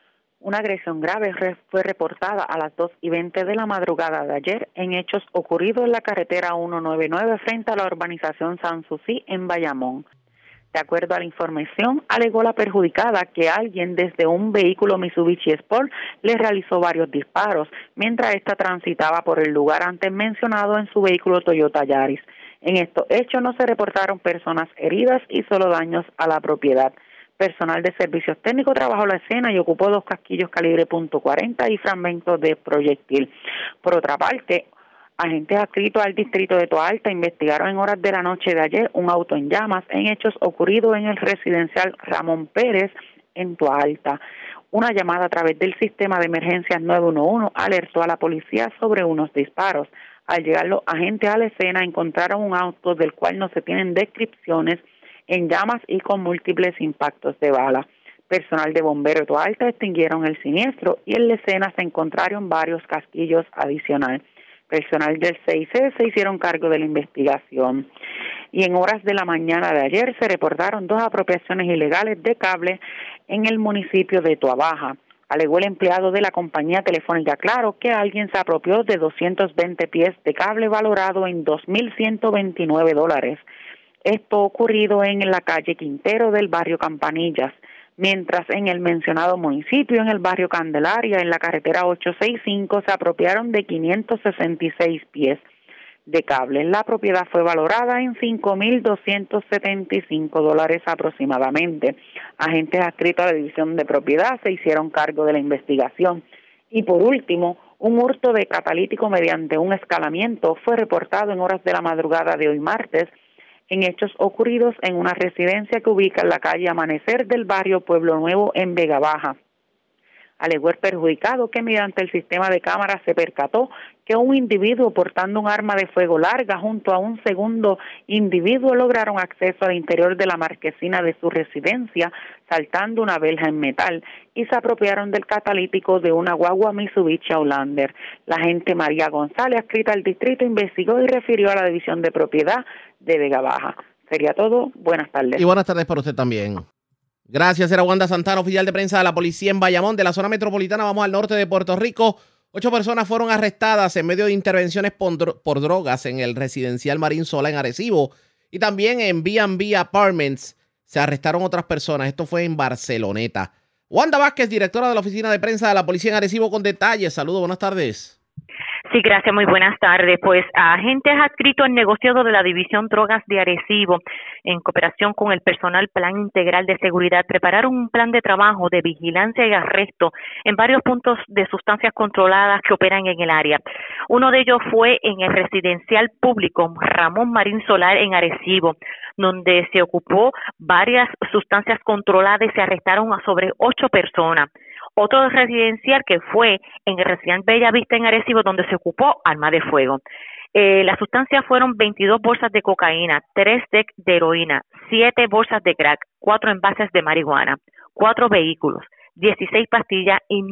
Una agresión grave fue reportada a las 2 y 20 de la madrugada de ayer en hechos ocurridos en la carretera 199 frente a la urbanización San Susi en Bayamón. De acuerdo a la información, alegó la perjudicada que alguien desde un vehículo Mitsubishi Sport le realizó varios disparos mientras ésta transitaba por el lugar antes mencionado en su vehículo Toyota Yaris. En estos hechos no se reportaron personas heridas y solo daños a la propiedad Personal de servicios técnicos trabajó la escena y ocupó dos casquillos calibre .40 y fragmentos de proyectil. Por otra parte, agentes adscritos al distrito de Toalta investigaron en horas de la noche de ayer un auto en llamas en hechos ocurridos en el residencial Ramón Pérez en Toalta. Una llamada a través del sistema de emergencias 911 alertó a la policía sobre unos disparos. Al llegar los agentes a la escena encontraron un auto del cual no se tienen descripciones en llamas y con múltiples impactos de bala. Personal de bomberos de Alta extinguieron el siniestro y en la escena se encontraron varios casquillos adicionales. Personal del 6C se hicieron cargo de la investigación. Y en horas de la mañana de ayer se reportaron dos apropiaciones ilegales de cable en el municipio de Tuabaja. Alegó el empleado de la compañía telefónica Claro que alguien se apropió de 220 pies de cable valorado en 2.129 dólares. Esto ocurrido en la calle Quintero del barrio Campanillas, mientras en el mencionado municipio, en el barrio Candelaria, en la carretera 865, se apropiaron de 566 pies de cable. La propiedad fue valorada en 5.275 dólares aproximadamente. Agentes adscritos a la División de Propiedad se hicieron cargo de la investigación. Y por último, un hurto de catalítico mediante un escalamiento fue reportado en horas de la madrugada de hoy martes en hechos ocurridos en una residencia que ubica en la calle Amanecer del barrio Pueblo Nuevo en Vega Baja. Alegó el perjudicado que mediante el sistema de cámaras se percató que un individuo portando un arma de fuego larga junto a un segundo individuo lograron acceso al interior de la marquesina de su residencia saltando una verja en metal y se apropiaron del catalítico de una guagua Mitsubishi Outlander. La agente María González, adscrita al distrito, investigó y refirió a la división de propiedad de Vega Baja. Sería todo. Buenas tardes. Y buenas tardes para usted también. Gracias, era Wanda Santana, oficial de prensa de la policía en Bayamón, de la zona metropolitana. Vamos al norte de Puerto Rico. Ocho personas fueron arrestadas en medio de intervenciones por, drogas en el residencial Marín Sola en Arecibo y también en B&B Apartments se arrestaron otras personas. Esto fue en Barceloneta. Wanda Vázquez, directora de la oficina de prensa de la policía en Arecibo, con detalles. Saludos, buenas tardes. Sí, gracias. Muy buenas tardes. Pues agentes adscritos en negociado de la División Drogas de Arecibo, en cooperación con el personal Plan Integral de Seguridad, prepararon un plan de trabajo de vigilancia y arresto en varios puntos de sustancias controladas que operan en el área. Uno de ellos fue en el residencial público Ramón Marín Solar en Arecibo, donde se ocupó varias sustancias controladas y se arrestaron a sobre ocho personas otro residencial que fue en el residencial Bella Vista en Arecibo, donde se ocupó arma de fuego. Eh, las sustancias fueron 22 bolsas de cocaína, 3 de, heroína, 7 bolsas de crack, 4 envases de marihuana, 4 vehículos, 16 pastillas y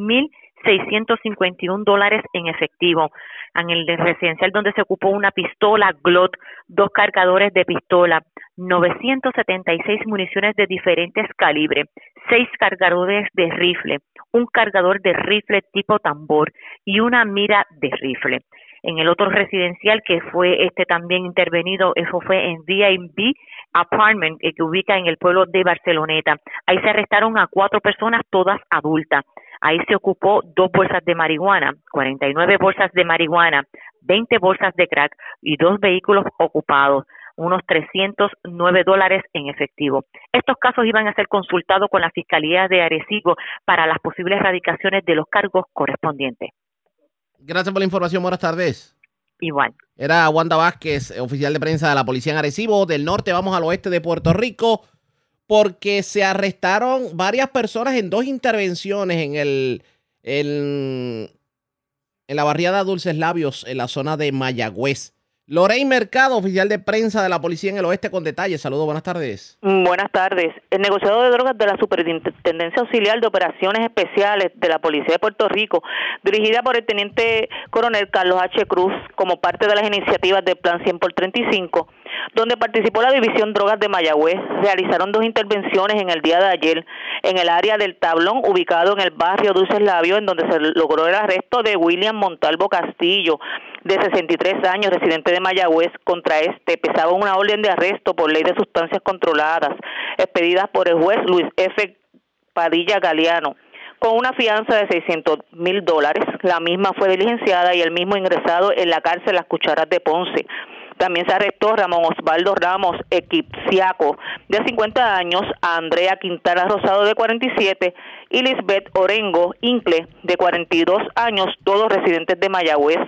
1.651 dólares en efectivo. En el residencial donde se ocupó una pistola GLOT, dos cargadores de pistola, 976 municiones de diferentes calibres, seis cargadores de rifle, un cargador de rifle tipo tambor y una mira de rifle. En el otro residencial que fue este también intervenido, eso fue en D&B Apartment, eh, que ubica en el pueblo de Barceloneta. Ahí se arrestaron a cuatro personas, todas adultas. Ahí se ocupó dos bolsas de marihuana, 49 bolsas de marihuana, 20 bolsas de crack y dos vehículos ocupados unos 309 dólares en efectivo. Estos casos iban a ser consultados con la Fiscalía de Arecibo para las posibles erradicaciones de los cargos correspondientes. Gracias por la información. Buenas tardes. Igual. Era Wanda Vázquez, oficial de prensa de la policía en Arecibo. Del norte vamos al oeste de Puerto Rico porque se arrestaron varias personas en dos intervenciones en el en, la barriada Dulces Labios en la zona de Mayagüez. Lorraine Mercado, oficial de prensa de la policía en el oeste, con detalles. Saludos, buenas tardes. Mm, buenas tardes. El negociador de drogas de la Superintendencia Auxiliar de Operaciones Especiales de la Policía de Puerto Rico, dirigida por el teniente coronel Carlos H. Cruz, como parte de las iniciativas del Plan 100 por 35, donde participó la División Drogas de Mayagüez, realizaron dos intervenciones en el día de ayer en el área del Tablón, ubicado en el barrio Dulces Labio, en donde se logró el arresto de William Montalvo Castillo, de 63 años, residente de Mayagüez, contra este pesaba una orden de arresto por ley de sustancias controladas, expedidas por el juez Luis F. Padilla Galeano con una fianza de 600 mil dólares. La misma fue diligenciada y el mismo ingresado en la cárcel Las Cucharas de Ponce También se arrestó Ramón Osvaldo Ramos Equipsiaco, de 50 años, a Andrea Quintana Rosado, de 47, y Lisbeth Orengo Incle, de 42 años, todos residentes de Mayagüez.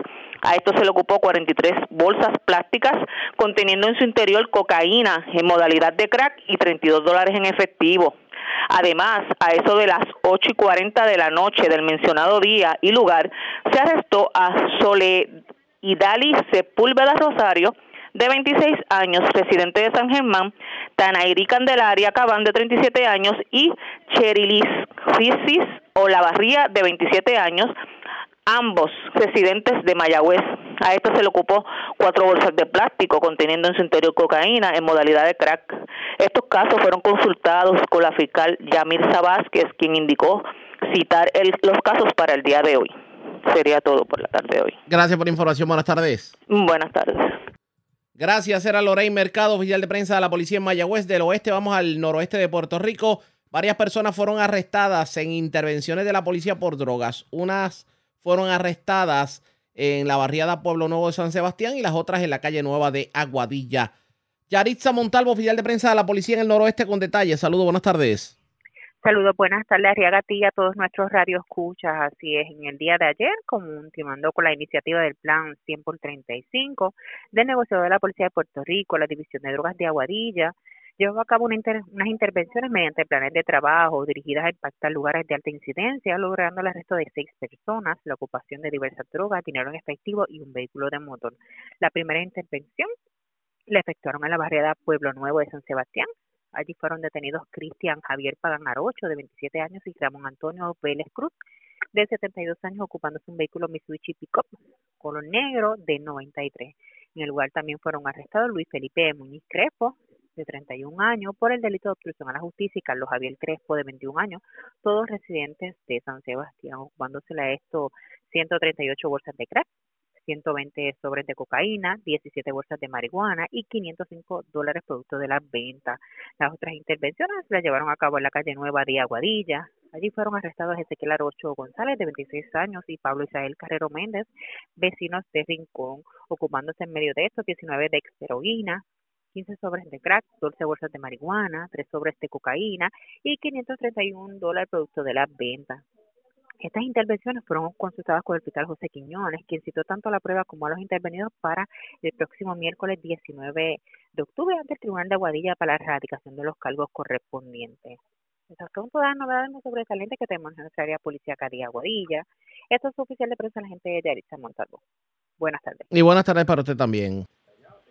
A esto se le ocupó 43 bolsas plásticas conteniendo en su interior cocaína en modalidad de crack y 32 dólares en efectivo. Además, a eso de las 8 y 40 de la noche del mencionado día y lugar, se arrestó a Sole Idali Sepúlveda Rosario, de 26 años, residente de San Germán, Tanairi Candelaria Cabán, de 37 años, y Cherilis Fisis Olavarría, de 27 años, ambos residentes de Mayagüez. A esto se le ocupó cuatro bolsas de plástico conteniendo en su interior cocaína en modalidad de crack. Estos casos fueron consultados con la fiscal Yamir Vázquez, quien indicó citar los casos para el día de hoy. Sería todo por la tarde de hoy. Gracias por la información. Buenas tardes. Buenas tardes. Gracias. Era Lorraine Mercado, oficial de prensa de la policía en Mayagüez. Del oeste vamos al noroeste de Puerto Rico. Varias personas fueron arrestadas en intervenciones de la policía por drogas. Unas fueron arrestadas en la barriada Pueblo Nuevo de San Sebastián y las otras en la calle Nueva de Aguadilla. Yaritza Montalvo, oficial de prensa de la policía en el noroeste con detalles. Saludos, buenas tardes. Saludos, buenas tardes, Arriaga y todos nuestros radios escuchas. Así es, en el día de ayer, continuando con la iniciativa del Plan 100 por 35 del negocio de la Policía de Puerto Rico, la División de Drogas de Aguadilla, llevó a cabo unas intervenciones mediante planes de trabajo dirigidas a impactar lugares de alta incidencia, logrando el arresto de seis personas, la ocupación de diversas drogas, dinero en efectivo y un vehículo de motor. La primera intervención la efectuaron en la barriada Pueblo Nuevo de San Sebastián. Allí fueron detenidos Cristian Javier Pagan Arocho, de 27 años, y Ramón Antonio Vélez Cruz, de 72 años, ocupándose un vehículo Mitsubishi Pickup color negro de 93. En el lugar también fueron arrestados Luis Felipe Muñiz Crespo, de 31 años, por el delito de obstrucción a la justicia, y Carlos Javier Crespo, de 21 años, todos residentes de San Sebastián, ocupándosele a esto 138 bolsas de crack, 120 sobres de cocaína, 17 bolsas de marihuana y 505 dólares producto de las ventas. Las otras intervenciones las llevaron a cabo en la calle Nueva de Aguadilla. Allí fueron arrestados Ezequiel Arocho González, de 26 años, y Pablo Isabel Carrero Méndez, vecinos de Rincón, ocupándose en medio de estos 19 de experoína, 15 sobres de crack, 12 bolsas de marihuana, 3 sobres de cocaína y 531 dólares producto de las ventas. Estas intervenciones fueron consultadas con el fiscal José Quiñones, quien citó tanto a la prueba como a los intervenidos para el próximo miércoles 19 de octubre ante el Tribunal de Aguadilla para la erradicación de los cargos correspondientes. Estas son todas las novedades más sobresalientes que tenemos en nuestra área policíaca de Aguadilla. Esto es oficial de prensa la gente de Yaritza Montalvo. Buenas tardes. Y buenas tardes para usted también.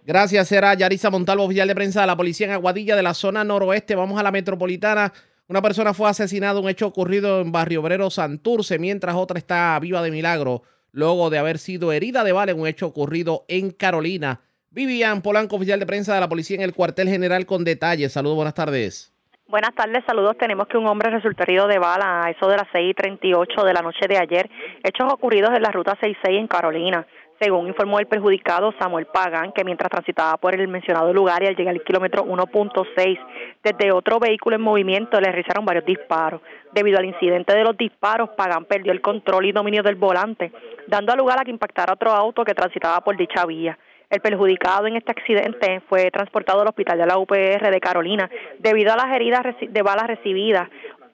Gracias, era Yarisa Montalvo, oficial de prensa de la policía en Aguadilla de la zona noroeste. Vamos a la metropolitana. Una persona fue asesinada, un hecho ocurrido en Barrio Obrero Santurce, mientras otra está viva de milagro, luego de haber sido herida de bala en un hecho ocurrido en Carolina. Vivian Polanco, oficial de prensa de la policía en el cuartel general con detalles. Saludos, buenas tardes. Buenas tardes, saludos. Tenemos que un hombre resultó herido de bala a eso de las 6.38 de la noche de ayer. Hechos ocurridos en la ruta 66 en Carolina según informó el perjudicado Samuel Pagan, que mientras transitaba por el mencionado lugar y al llegar al kilómetro 1.6, desde otro vehículo en movimiento le realizaron varios disparos. Debido al incidente de los disparos, Pagan perdió el control y dominio del volante, dando lugar a que impactara otro auto que transitaba por dicha vía. El perjudicado en este accidente fue transportado al hospital de la UPR de Carolina debido a las heridas de balas recibidas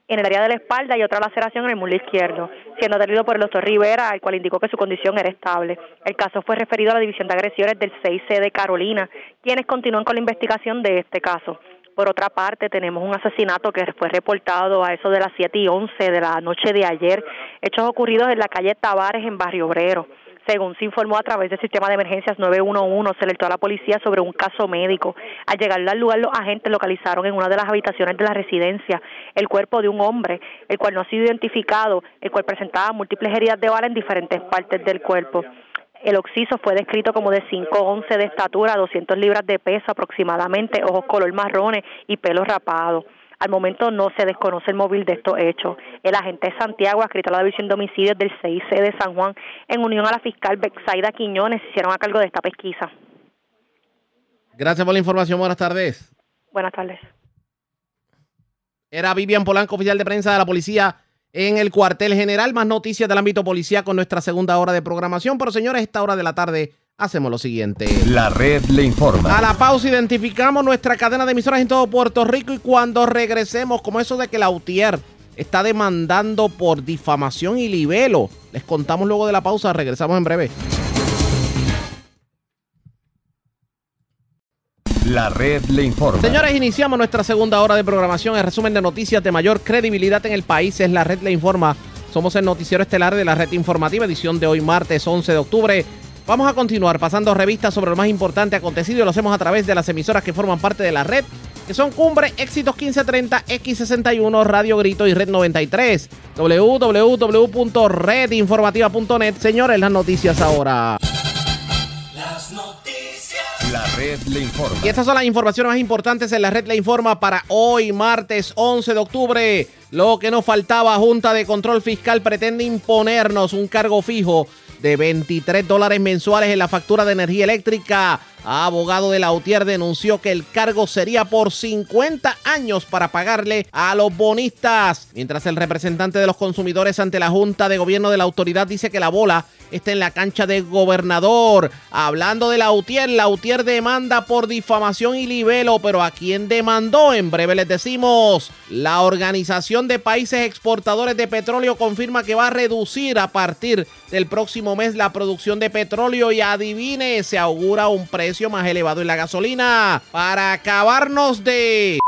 en el área de la espalda y otra laceración en el muslo izquierdo, siendo atendido por el doctor Rivera, el cual indicó que su condición era estable. El caso fue referido a la División de Agresiones del 6C de Carolina, quienes continúan con la investigación de este caso. Por otra parte, tenemos un asesinato que fue reportado a eso de las 7 y 11 de la noche de ayer, hechos ocurridos en la calle Tavares en Barrio Obrero. Según se informó a través del sistema de emergencias 911, se alertó a la policía sobre un caso médico. Al llegar al lugar, los agentes localizaron en una de las habitaciones de la residencia el cuerpo de un hombre, el cual no ha sido identificado, el cual presentaba múltiples heridas de bala en diferentes partes del cuerpo. El occiso fue descrito como de 5'11 de estatura, 200 libras de peso aproximadamente, ojos color marrones y pelo rapado. Al momento no se desconoce el móvil de estos hechos. El agente Santiago, adscrito a la División de Homicidios del CIC de San Juan, en unión a la fiscal Bexaida Quiñones, hicieron a cargo de esta pesquisa. Gracias por la información. Buenas tardes. Buenas tardes. Era Vivian Polanco, oficial de prensa de la policía en el cuartel general. Más noticias del ámbito policía con nuestra segunda hora de programación. Pero señores, esta hora de la tarde hacemos lo siguiente. La red le informa. A la pausa identificamos nuestra cadena de emisoras en todo Puerto Rico y cuando regresemos, como eso de que la UTIER está demandando por difamación y libelo, les contamos luego de la pausa, regresamos en breve. La red le informa. Señores, iniciamos nuestra segunda hora de programación. El resumen de noticias de mayor credibilidad en el país es La red le informa. Somos el noticiero estelar de la red informativa, edición de hoy martes 11 de octubre. Vamos a continuar pasando revistas sobre lo más importante acontecido y lo hacemos a través de las emisoras que forman parte de la red, que son Cumbre, Éxitos 1530, X61, Radio Grito y Red 93. www.redinformativa.net. Señores, las noticias ahora. Las noticias. La red le informa. Y estas son las informaciones más importantes en la red le informa para hoy, martes 11 de octubre. Lo que nos faltaba, Junta de Control Fiscal pretende imponernos un cargo fijo de 23 dólares mensuales en la factura de energía eléctrica. Abogado de la UTIER denunció que el cargo sería por 50 años para pagarle a los bonistas. Mientras el representante de los consumidores ante la Junta de Gobierno de la autoridad dice que la bola está en la cancha del gobernador. Hablando de la UTIER, la UTIER demanda por difamación y libelo, pero ¿a quién demandó? En breve les decimos. La Organización de Países Exportadores de Petróleo confirma que va a reducir a partir del próximo mes la producción de petróleo y adivine, se augura un más elevado en la gasolina. Para acabarnos de...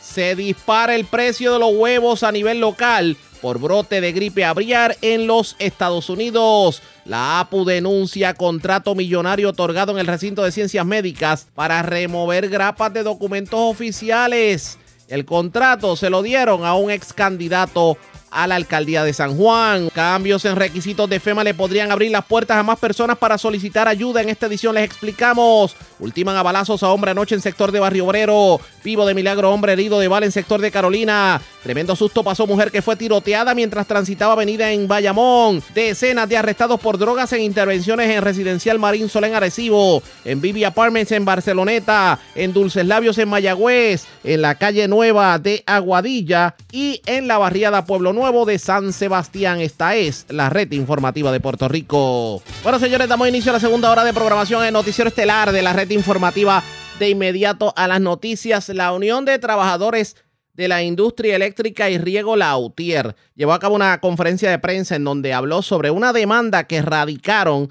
Se dispara el precio de los huevos a nivel local por brote de gripe aviar en los Estados Unidos. La APU denuncia contrato millonario otorgado en el recinto de ciencias médicas para remover grapas de documentos oficiales. El contrato se lo dieron a un ex candidato a la alcaldía de San Juan. Cambios en requisitos de FEMA le podrían abrir las puertas a más personas para solicitar ayuda. En esta edición les explicamos. Ultiman a balazos a hombre anoche en sector de Barrio Obrero. Vivo de milagro, hombre herido de bala en sector de Carolina. Tremendo susto pasó mujer que fue tiroteada mientras transitaba avenida en Bayamón. Decenas de arrestados por drogas en intervenciones en Residencial Marín Solén Arecibo. En Vivi Apartments en Barceloneta. En Dulces Labios en Mayagüez. En la calle Nueva de Aguadilla. Y en la barriada Pueblo Nuevo de San Sebastián. Esta es la red informativa de Puerto Rico. Bueno, señores, damos inicio a la segunda hora de programación en Noticiero Estelar de la red informativa. De inmediato a las noticias, la Unión de Trabajadores de la Industria Eléctrica y Riego Lautier llevó a cabo una conferencia de prensa en donde habló sobre una demanda que radicaron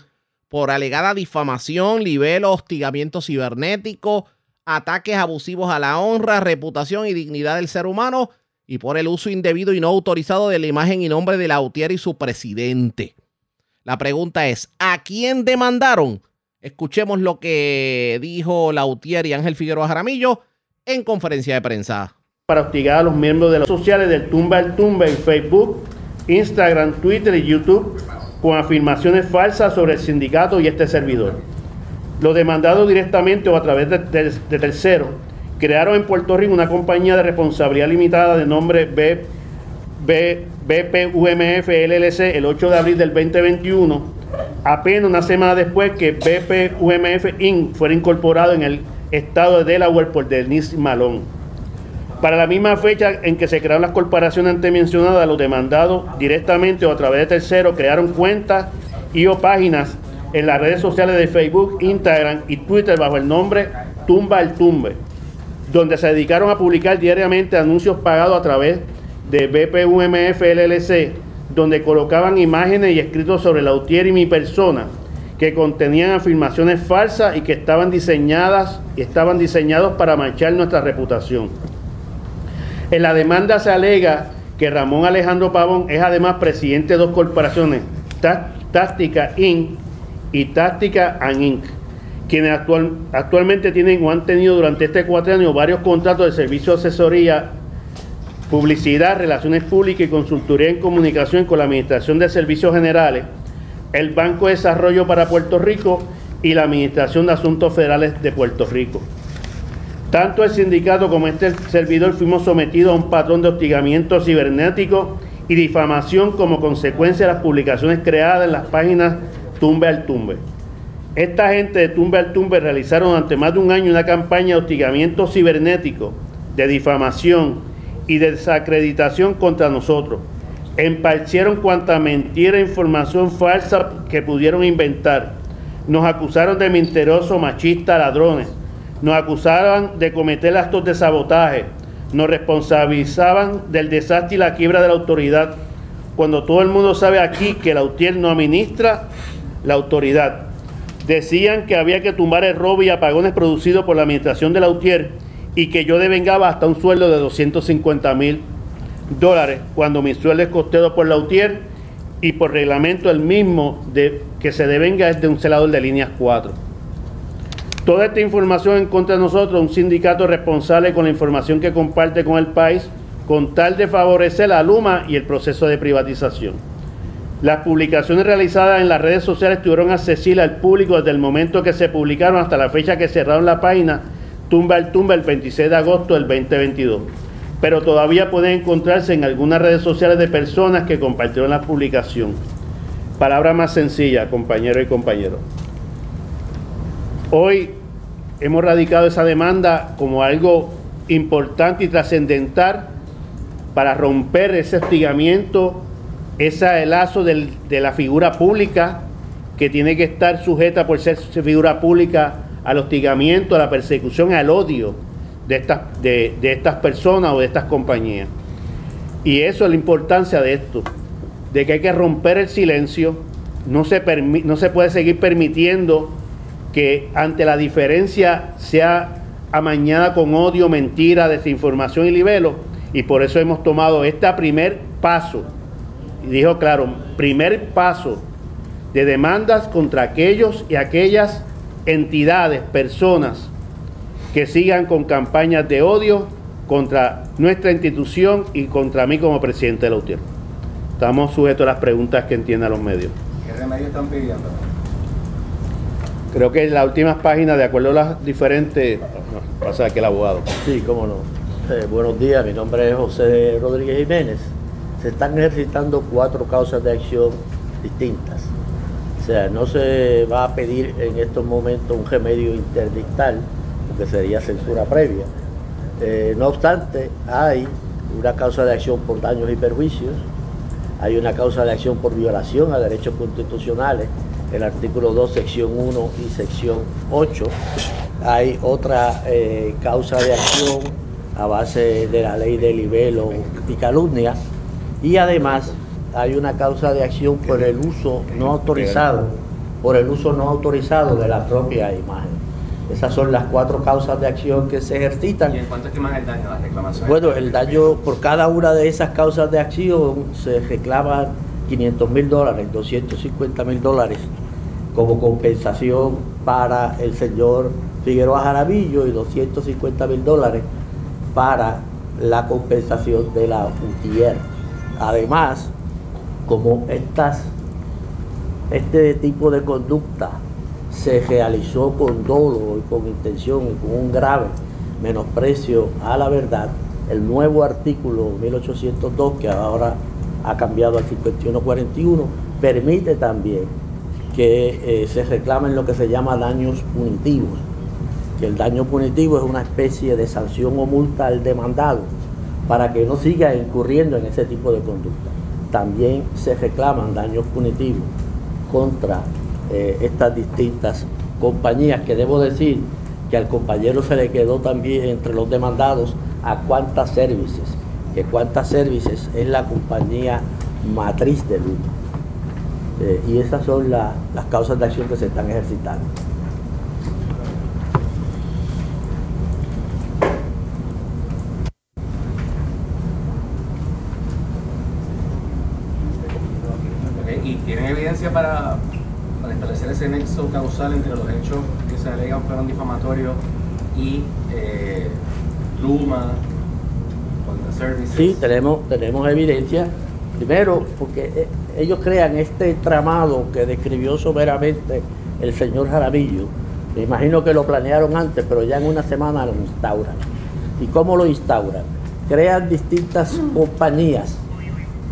por alegada difamación, libelo, hostigamiento cibernético, ataques abusivos a la honra, reputación y dignidad del ser humano y por el uso indebido y no autorizado de la imagen y nombre de Lautier y su presidente. La pregunta es, ¿a quién demandaron? Escuchemos lo que dijo Lautier y Ángel Figueroa Jaramillo en conferencia de prensa. Para hostigar a los miembros de las sociales del Tumba al Tumba en Facebook, Instagram, Twitter y YouTube con afirmaciones falsas sobre el sindicato y este servidor. Los demandados directamente o a través de, de, terceros crearon en Puerto Rico una compañía de responsabilidad limitada de nombre B, B, BPUMF LLC el 8 de abril del 2021, apenas una semana después que BPUMF Inc. fuera incorporado en el estado de Delaware por Denise Malone. Para la misma fecha en que se crearon las corporaciones antes mencionadas, los demandados directamente o a través de terceros crearon cuentas y o páginas en las redes sociales de Facebook, Instagram y Twitter bajo el nombre Tumba al Tumbe donde se dedicaron a publicar diariamente anuncios pagados a través de BPUMF LLC, donde colocaban imágenes y escritos sobre Lautier y mi persona, que contenían afirmaciones falsas y que estaban diseñadas y estaban diseñados para manchar nuestra reputación. En la demanda se alega que Ramón Alejandro Pavón es además presidente de dos corporaciones, Táctica Inc. y Táctica and Inc quienes actual, actualmente tienen o han tenido durante este años varios contratos de servicio de asesoría, publicidad, relaciones públicas y consultoría en comunicación con la Administración de Servicios Generales, el Banco de Desarrollo para Puerto Rico y la Administración de Asuntos Federales de Puerto Rico. Tanto el sindicato como este servidor fuimos sometidos a un patrón de hostigamiento cibernético y difamación como consecuencia de las publicaciones creadas en las páginas Tumbe al Tumbe. Esta gente de Tumbe al Tumbe realizaron durante más de un año una campaña de hostigamiento cibernético, de difamación y de desacreditación contra nosotros. Emparcieron cuanta mentira e información falsa que pudieron inventar. Nos acusaron de mentiroso, machista, ladrones. Nos acusaban de cometer actos de sabotaje. Nos responsabilizaban del desastre y la quiebra de la autoridad. Cuando todo el mundo sabe aquí que la UTIER no administra la autoridad. Decían que había que tumbar el robo y apagones producidos por la administración de la UTIER y que yo devengaba hasta un sueldo de 250 mil dólares cuando mi sueldo es costeado por la UTIER y por reglamento el mismo de que se devenga es de un celador de líneas 4. Toda esta información en contra de nosotros, un sindicato responsable con la información que comparte con el país, con tal de favorecer la Luma y el proceso de privatización. Las publicaciones realizadas en las redes sociales estuvieron accesibles al público desde el momento que se publicaron hasta la fecha que cerraron la página Tumba el Tumba el 26 de agosto del 2022. Pero todavía pueden encontrarse en algunas redes sociales de personas que compartieron la publicación. Palabra más sencilla, compañero y compañero. Hoy hemos radicado esa demanda como algo importante y trascendental para romper ese hostigamiento, ese lazo de la figura pública que tiene que estar sujeta por ser figura pública al hostigamiento, a la persecución, al odio de estas, de estas personas o de estas compañías. Y eso es la importancia de esto, de que hay que romper el silencio, no se, no se puede seguir permitiendo que ante la diferencia sea amañada con odio, mentira, desinformación y libelo, y por eso hemos tomado este primer paso, y dijo claro, primer paso de demandas contra aquellos y aquellas entidades, personas que sigan con campañas de odio contra nuestra institución y contra mí como presidente de la UTIER. Estamos sujetos a las preguntas que entiendan los medios. ¿Qué remedio están pidiendo? Creo que en las últimas páginas, de acuerdo a las diferentes... pasa aquí el abogado. Sí, cómo no. Eh, buenos días, mi nombre es José Rodríguez Jiménez. Se están ejercitando cuatro causas de acción distintas. O sea, no se va a pedir en estos momentos un remedio interdictal, porque sería censura previa. Eh, no obstante, hay una causa de acción por daños y perjuicios, hay una causa de acción por violación a derechos constitucionales, el artículo 2, sección 1 y sección 8. Hay otra eh, causa de acción a base de la ley de libelo y calumnia. Y además hay una causa de acción por el uso no autorizado, por el uso no autorizado de la propia imagen. Esas son las cuatro causas de acción que se ejercitan. ¿Y en cuánto estiman el daño a las reclamaciones? Bueno, el daño por cada una de esas causas de acción se reclama 500 mil dólares, 250 mil dólares como compensación para el señor Figueroa Jarabillo y 250 mil dólares para la compensación de la UTIER. Además, como estas, este tipo de conducta se realizó con dolo y con intención y con un grave menosprecio a la verdad, el nuevo artículo 1802, que ahora ha cambiado al 5141, permite también que eh, se reclamen lo que se llama daños punitivos, que el daño punitivo es una especie de sanción o multa al demandado para que no siga incurriendo en ese tipo de conducta. También se reclaman daños punitivos contra eh, estas distintas compañías, que debo decir que al compañero se le quedó también entre los demandados a Cuantas Services, que Cuantas Services es la compañía matriz de Luma. Eh, y esas son las causas de acción que se están ejercitando. ¿Y tienen evidencia para, establecer ese nexo causal entre los hechos que se alegan fueron difamatorios y eh, Luma, Services? Sí, tenemos, tenemos evidencia. Primero, porque eh, ellos crean este tramado que describió someramente el señor Jaramillo. Me imagino que lo planearon antes, pero ya en una semana lo instauran. ¿Y cómo lo instauran? Crean distintas compañías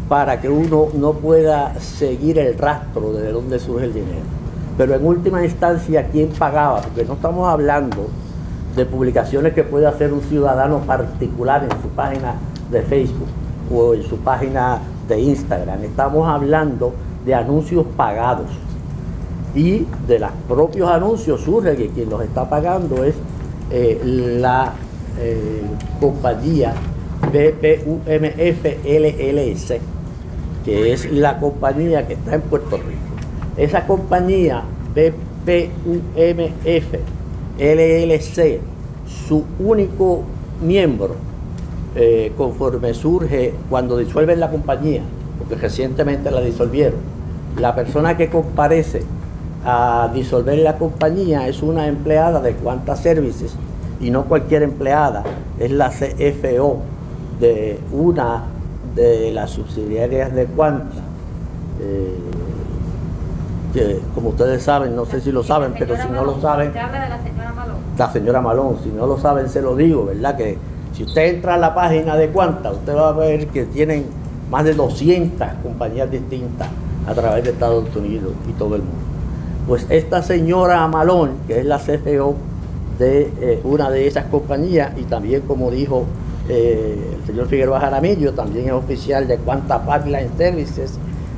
para que uno no pueda seguir el rastro de dónde surge el dinero. Pero en última instancia, ¿quién pagaba? Porque no estamos hablando de publicaciones que puede hacer un ciudadano particular en su página de Facebook o en su página de Instagram. Estamos hablando de anuncios pagados. Y de los propios anuncios surge que quien los está pagando es eh, la eh, compañía BPUMF LLC, que es la compañía que está en Puerto Rico. Esa compañía BPUMF LLC, su único miembro, eh, conforme surge cuando disuelven la compañía, porque recientemente la disolvieron, la persona que comparece a disolver la compañía es una empleada de Cuanta Services y no cualquier empleada, es la CFO de una de las subsidiarias de Cuanta. Eh, que como ustedes saben, no sé si lo saben, pero si no lo saben, la señora Malón, si no lo saben se lo digo, ¿verdad? Que si usted entra a la página de Cuanta, usted va a ver que tienen más de 200 compañías distintas a través de Estados Unidos y todo el mundo. Pues esta señora Malón, que es la CFO de eh, una de esas compañías y también como dijo eh, el señor Figueroa Jaramillo, también es oficial de Cuanta Pipeline Services,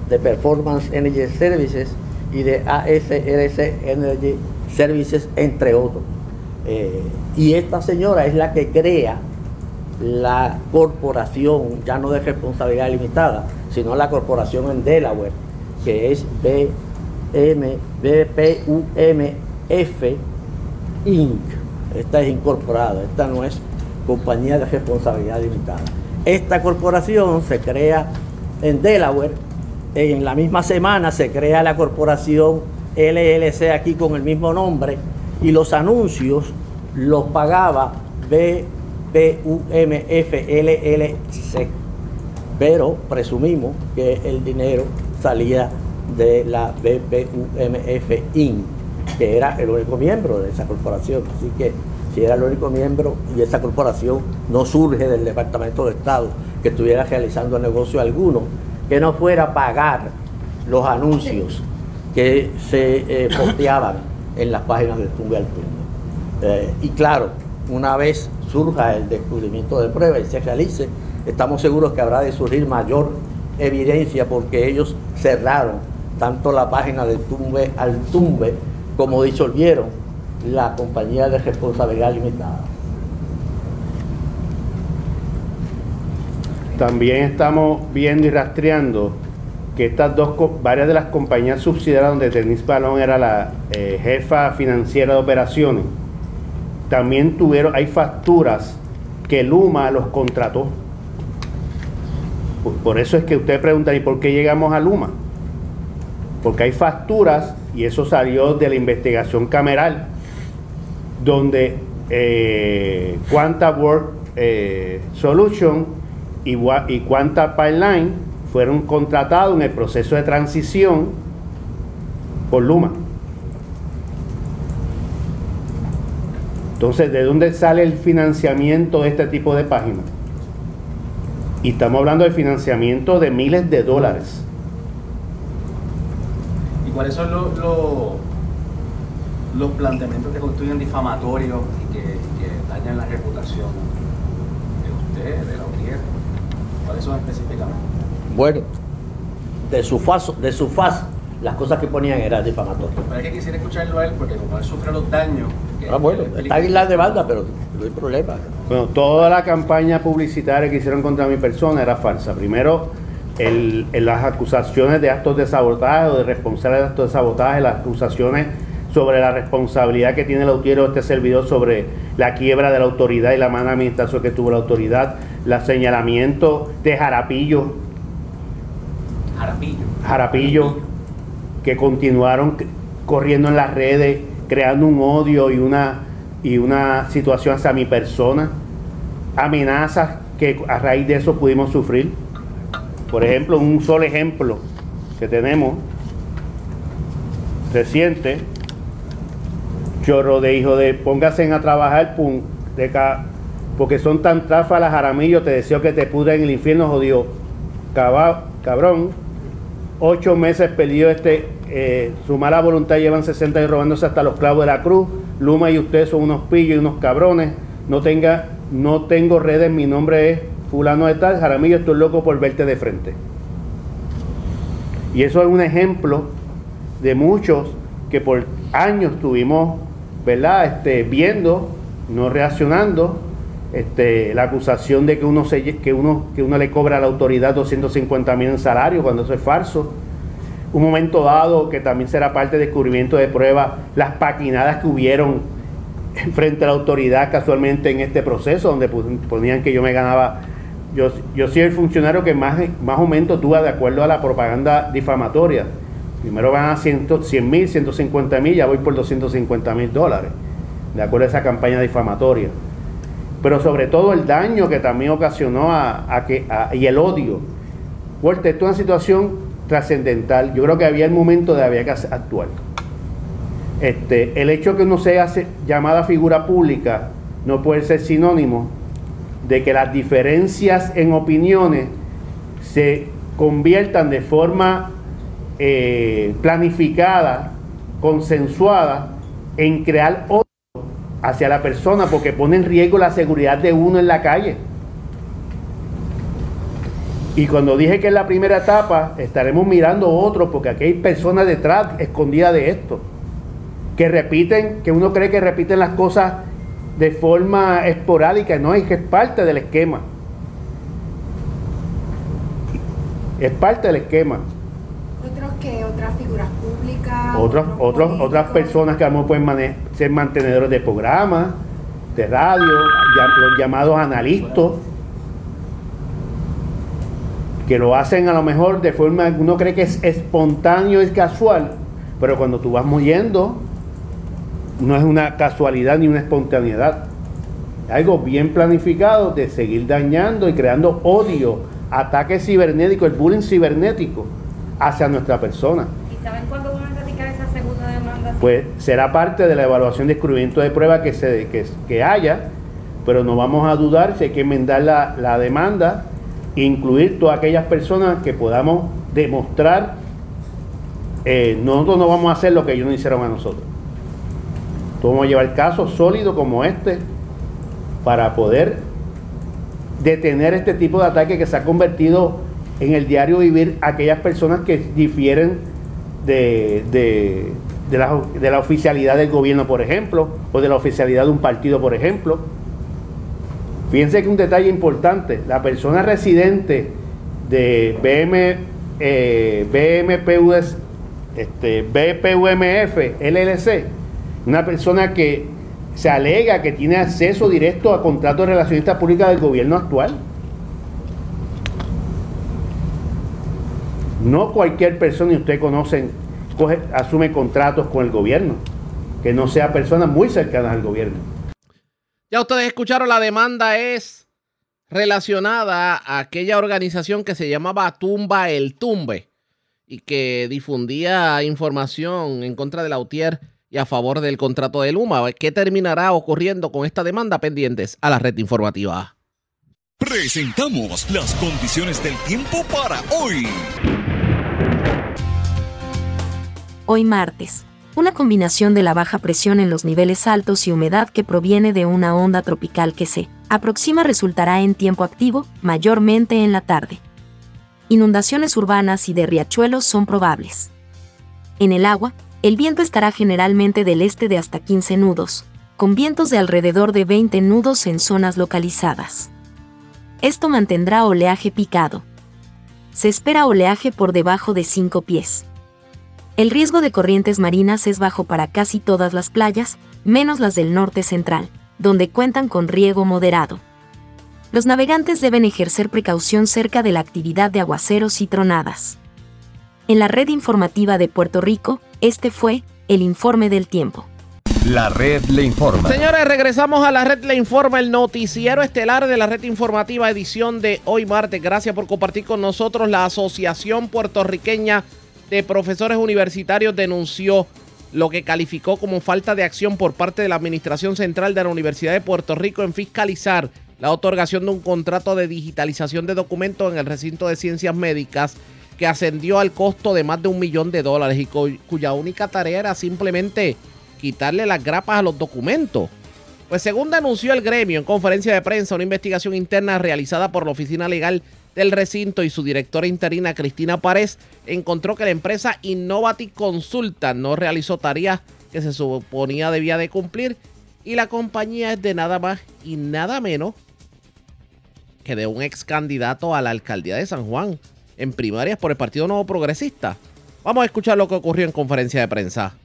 de Performance Energy Services y de ASRC Energy Services, entre otros. Eh, y esta señora es la que crea la corporación, ya no de responsabilidad limitada, sino la corporación en Delaware, que es BM, BPUMF Inc. Esta es incorporada, esta no es compañía de responsabilidad limitada. Esta corporación se crea en Delaware, en la misma semana se crea la corporación LLC aquí con el mismo nombre y los anuncios los pagaba BPUMF LLC. Pero presumimos que el dinero salía de la BPUMF Inc que era el único miembro de esa corporación. Así que si era el único miembro y esa corporación no surge del Departamento de Estado que estuviera realizando negocio alguno, que no fuera a pagar los anuncios que se eh, posteaban en las páginas del Tumbe al eh, y claro, una vez surja el descubrimiento de prueba y se realice, estamos seguros que habrá de surgir mayor evidencia porque ellos cerraron tanto la página del Tumbe al Tumbe como disolvieron la compañía de responsabilidad limitada. También estamos viendo y rastreando que estas dos, varias de las compañías subsidiarias donde Denise Balón era la eh, jefa financiera de operaciones, también tuvieron, hay facturas que Luma los contrató. Por, eso es que usted pregunta, ¿y por qué llegamos a Luma? Porque hay facturas y eso salió de la investigación cameral, donde eh, Quanta eh, Solution y, y Quanta Pipeline fueron contratados en el proceso de transición por Luma. Entonces, ¿de dónde sale el financiamiento de este tipo de páginas? Y estamos hablando de financiamiento de miles de dólares cuáles son los, los, planteamientos que constituyen difamatorios y que, dañan la reputación de usted, de la UNIER? ¿Cuáles son específicamente? Bueno, de su faz, de su faz las cosas que ponían eran difamatorias. Pero es que quisiera escucharlo a él porque como él sufre los daños... ah, bueno, está en la demanda, pero no hay problema. Bueno, toda la campaña publicitaria que hicieron contra mi persona era falsa. Primero, el, las acusaciones de actos de sabotaje o de responsabilidad de actos de sabotaje, las acusaciones sobre la responsabilidad que tiene el autiero de este servidor sobre la quiebra de la autoridad y la mala administración que tuvo la autoridad, el señalamiento de Jarapillo. Jarapillo. Jarapillo, que continuaron corriendo en las redes, creando un odio y una, y una situación hacia mi persona, amenazas que a raíz de eso pudimos sufrir por ejemplo, un solo ejemplo que tenemos reciente, chorro de hijo de póngase a trabajar pum, de porque son tan tráfalas, Jaramillo, te deseo que te pudra en el infierno, jodido. cabrón, ocho meses perdió este, eh, su mala voluntad, llevan 60 años robándose hasta los clavos de la cruz. Luma y ustedes son unos pillos y unos cabrones. No tenga, no tengo redes, mi nombre es fulano de tal, Jaramillo, estoy loco por verte de frente. Y eso es un ejemplo de muchos que por años tuvimos, ¿verdad? Este, viendo, no reaccionando, este, la acusación de que uno, se, que, uno, que uno le cobra a la autoridad 250 mil en salario cuando eso es falso. Un momento dado que también será parte del descubrimiento de prueba, las paquinadas que hubieron frente a la autoridad casualmente en este proceso, donde ponían que yo me ganaba, yo, yo soy el funcionario que más, más aumento tuvo de acuerdo a la propaganda difamatoria. Primero van a 100 mil, 150 mil, ya voy por 250 mil dólares, de acuerdo a esa campaña difamatoria pero sobre todo el daño que también ocasionó a, que, y el odio. Fuerte, esto es una situación trascendental. Yo creo que había el momento de había que actuar. Este, el hecho que uno sea llamada figura pública no puede ser sinónimo de que las diferencias en opiniones se conviertan de forma eh, planificada, consensuada, en crear hacia la persona porque pone en riesgo la seguridad de uno en la calle. Y cuando dije que en la primera etapa estaremos mirando otros, porque aquí hay personas detrás escondidas de esto, que repiten, que uno cree que repiten las cosas de forma esporádica, no, es que es parte del esquema. Es parte del esquema. Que otras figuras públicas. Otros, otros, otras personas que a lo mejor pueden ser mantenedores de programas, de radio, los llamados analistas, que lo hacen a lo mejor de forma, uno cree que es espontáneo, es casual, pero cuando tú vas muriendo, no es una casualidad ni una espontaneidad. algo bien planificado de seguir dañando y creando odio, ataques cibernéticos, el bullying cibernético hacia nuestra persona. ¿Y saben cuándo van a radicar esa segunda demanda? Pues será parte de la evaluación de descubrimiento de prueba que, se, que, haya, pero no vamos a dudar si hay que enmendar la, la demanda, incluir todas aquellas personas que podamos demostrar, eh, nosotros no vamos a hacer lo que ellos no hicieron a nosotros. vamos a llevar casos sólidos como este para poder detener este tipo de ataque que se ha convertido en el diario vivir aquellas personas que difieren de, de, la, oficialidad del gobierno, por ejemplo, o de la oficialidad de un partido, por ejemplo. Fíjense que un detalle importante, la persona residente de BM, eh, BMPUS, este, BPUMF, LLC, una persona que se alega que tiene acceso directo a contratos de relacionistas públicas del gobierno actual. No cualquier persona, y usted conocen, asume contratos con el gobierno, que no sea persona muy cercana al gobierno. Ya ustedes escucharon, la demanda es relacionada a aquella organización que se llamaba Tumba el Tumbe y que difundía información en contra de la UTIER y a favor del contrato de Luma. ¿Qué terminará ocurriendo con esta demanda pendientes a la red informativa? Presentamos las condiciones del tiempo para hoy. Hoy martes. Una combinación de la baja presión en los niveles altos y humedad que proviene de una onda tropical que se aproxima resultará en tiempo activo, mayormente en la tarde. Inundaciones urbanas y de riachuelos son probables. En el agua, el viento estará generalmente del este de hasta 15 nudos, con vientos de alrededor de 20 nudos en zonas localizadas. Esto mantendrá oleaje picado. Se espera oleaje por debajo de 5 pies. El riesgo de corrientes marinas es bajo para casi todas las playas, menos las del norte central, donde cuentan con riego moderado. Los navegantes deben ejercer precaución cerca de la actividad de aguaceros y tronadas. En la red informativa de Puerto Rico, este fue el informe del tiempo. La red le informa. Señores, regresamos a la red le informa, el noticiero estelar de la red informativa edición de hoy martes. Gracias por compartir con nosotros la Asociación Puertorriqueña de profesores universitarios denunció lo que calificó como falta de acción por parte de la Administración Central de la Universidad de Puerto Rico en fiscalizar la otorgación de un contrato de digitalización de documentos en el recinto de ciencias médicas que ascendió al costo de más de un millón de dólares y cuya única tarea era simplemente quitarle las grapas a los documentos. Pues según denunció el gremio en conferencia de prensa, una investigación interna realizada por la Oficina Legal del recinto y su directora interina Cristina Párez encontró que la empresa Innovative Consulta no realizó tareas que se suponía debía de cumplir y la compañía es de nada más y nada menos que de un ex candidato a la alcaldía de San Juan en primarias por el Partido Nuevo Progresista. Vamos a escuchar lo que ocurrió en conferencia de prensa.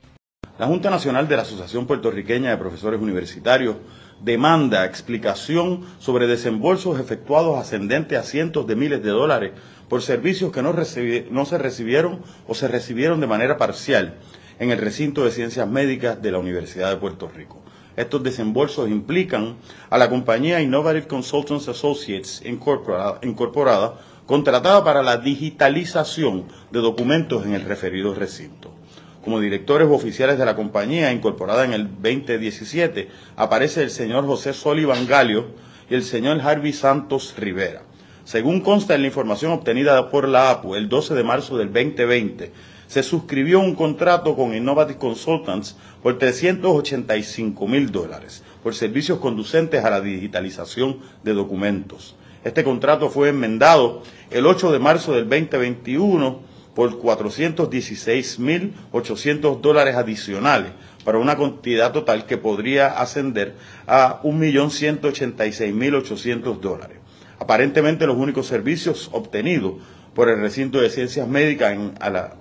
La Junta Nacional de la Asociación Puertorriqueña de Profesores Universitarios demanda explicación sobre desembolsos efectuados ascendentes a cientos de miles de dólares por servicios que no, se recibieron o se recibieron de manera parcial en el recinto de ciencias médicas de la Universidad de Puerto Rico. Estos desembolsos implican a la compañía Innovative Consultants Associates incorporada, incorporada contratada para la digitalización de documentos en el referido recinto. Como directores oficiales de la compañía incorporada en el 2017 aparece el señor José Sullivan Galio y el señor Harvey Santos Rivera. Según consta en la información obtenida por la APU el 12 de marzo del 2020, se suscribió un contrato con Innovative Consultants por 385 mil dólares por servicios conducentes a la digitalización de documentos. Este contrato fue enmendado el 8 de marzo del 2021 por 416.800 dólares adicionales para una cantidad total que podría ascender a 1.186.800 dólares. Aparentemente los únicos servicios obtenidos por el recinto de ciencias médicas a, la,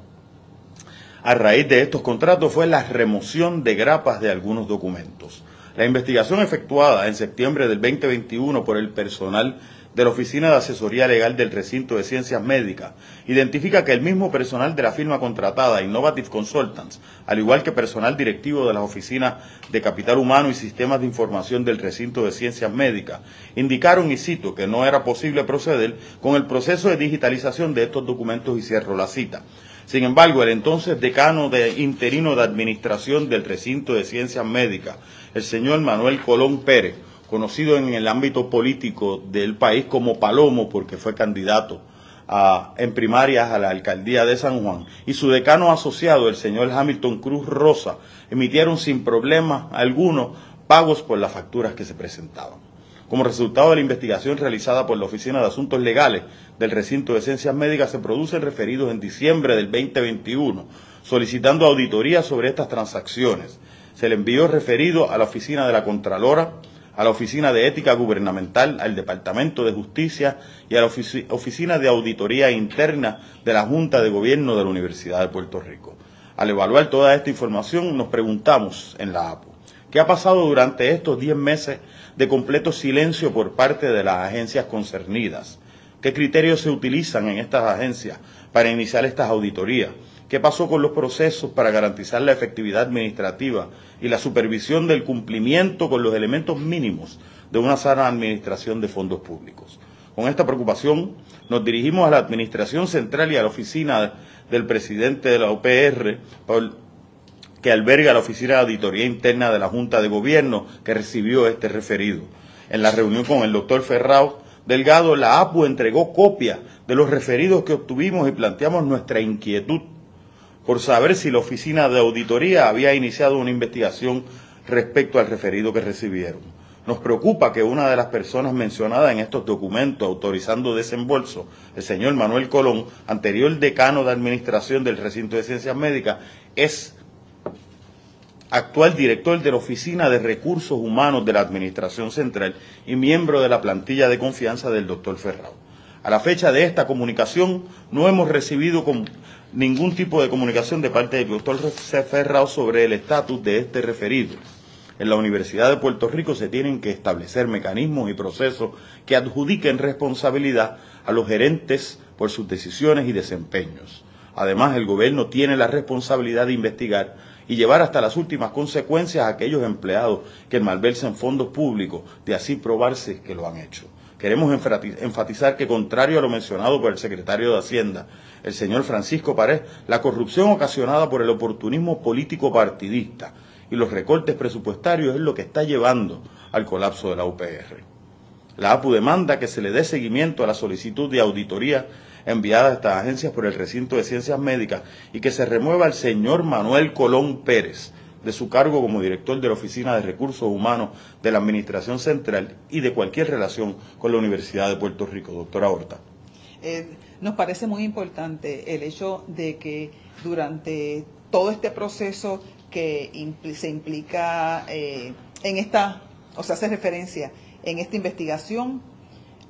a raíz de estos contratos fue la remoción de grapas de algunos documentos. La investigación efectuada en septiembre del 2021 por el personal de la Oficina de Asesoría Legal del Recinto de Ciencias Médicas identifica que el mismo personal de la firma contratada, Innovative Consultants, al igual que personal directivo de las oficinas de Capital Humano y Sistemas de Información del Recinto de Ciencias Médicas, indicaron, y cito, que no era posible proceder con el proceso de digitalización de estos documentos y cierro la cita. Sin embargo, el entonces decano de interino de Administración del Recinto de Ciencias Médicas, el señor Manuel Colón Pérez, conocido en el ámbito político del país como Palomo, porque fue candidato en primarias a la alcaldía de San Juan, y su decano asociado, el señor Hamilton Cruz Rosa, emitieron sin problema alguno pagos por las facturas que se presentaban. Como resultado de la investigación realizada por la Oficina de Asuntos Legales del Recinto de Ciencias Médicas, se producen referidos en diciembre del 2021 solicitando auditoría sobre estas transacciones. Se le envió referido a la Oficina de la Contralora, a la Oficina de Ética Gubernamental, al Departamento de Justicia y a la Oficina de Auditoría Interna de la Junta de Gobierno de la Universidad de Puerto Rico. Al evaluar toda esta información, nos preguntamos en la APO, ¿qué ha pasado durante estos 10 meses de completo silencio por parte de las agencias concernidas? ¿Qué criterios se utilizan en estas agencias para iniciar estas auditorías? ¿Qué pasó con los procesos para garantizar la efectividad administrativa y la supervisión del cumplimiento con los elementos mínimos de una sana administración de fondos públicos? Con esta preocupación nos dirigimos a la Administración Central y a la oficina del presidente de la OPR, que alberga la Oficina de Auditoría Interna de la Junta de Gobierno que recibió este referido. En la reunión con el doctor Ferrao Delgado, la APU entregó copia de los referidos que obtuvimos y planteamos nuestra inquietud por saber si la oficina de auditoría había iniciado una investigación respecto al referido que recibieron. Nos preocupa que una de las personas mencionadas en estos documentos autorizando desembolso, el señor Manuel Colón, anterior decano de administración del recinto de ciencias médicas, es actual director de la Oficina de Recursos Humanos de la Administración Central y miembro de la plantilla de confianza del doctor Ferrao. A la fecha de esta comunicación no hemos recibido ningún tipo de comunicación de parte del doctor Ferrao sobre el estatus de este referido. En la Universidad de Puerto Rico se tienen que establecer mecanismos y procesos que adjudiquen responsabilidad a los gerentes por sus decisiones y desempeños. Además, el gobierno tiene la responsabilidad de investigar y llevar hasta las últimas consecuencias a aquellos empleados que malversen fondos públicos, de así probarse que lo han hecho. Queremos enfatizar que, contrario a lo mencionado por el secretario de Hacienda, el señor Francisco Pared, la corrupción ocasionada por el oportunismo político partidista y los recortes presupuestarios es lo que está llevando al colapso de la UPR. La APU demanda que se le dé seguimiento a la solicitud de auditoría enviada a estas agencias por el recinto de ciencias médicas y que se remueva al señor Manuel Colón Pérez de su cargo como director de la Oficina de Recursos Humanos de la Administración Central y de cualquier relación con la Universidad de Puerto Rico. Doctora Horta. Eh, nos parece muy importante el hecho de que durante todo este proceso que se implica eh, en esta, o sea, hace referencia en esta investigación,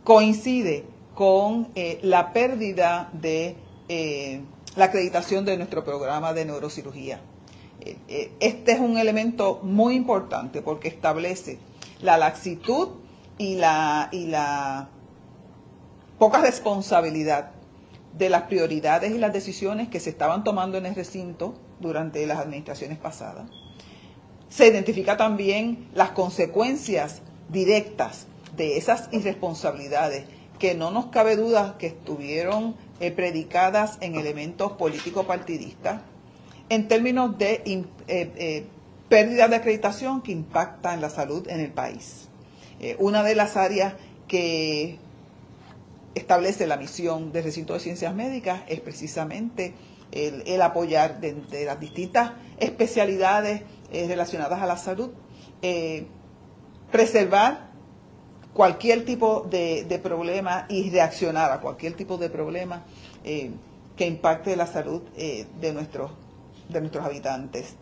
coincide con eh, la pérdida de la acreditación de nuestro programa de neurocirugía. Este es un elemento muy importante porque establece la laxitud y la, y la poca responsabilidad de las prioridades y las decisiones que se estaban tomando en el recinto durante las administraciones pasadas. Se identifica también las consecuencias directas de esas irresponsabilidades que no nos cabe duda que estuvieron eh, predicadas en elementos político-partidistas en términos de eh, eh, pérdida de acreditación que impacta en la salud en el país. una de las áreas que establece la misión del recinto de ciencias médicas es precisamente el, apoyar de, las distintas especialidades eh, relacionadas a la salud, eh, preservar cualquier tipo de, problema y reaccionar a cualquier tipo de problema eh, que impacte la salud de, nuestros, de nuestros habitantes.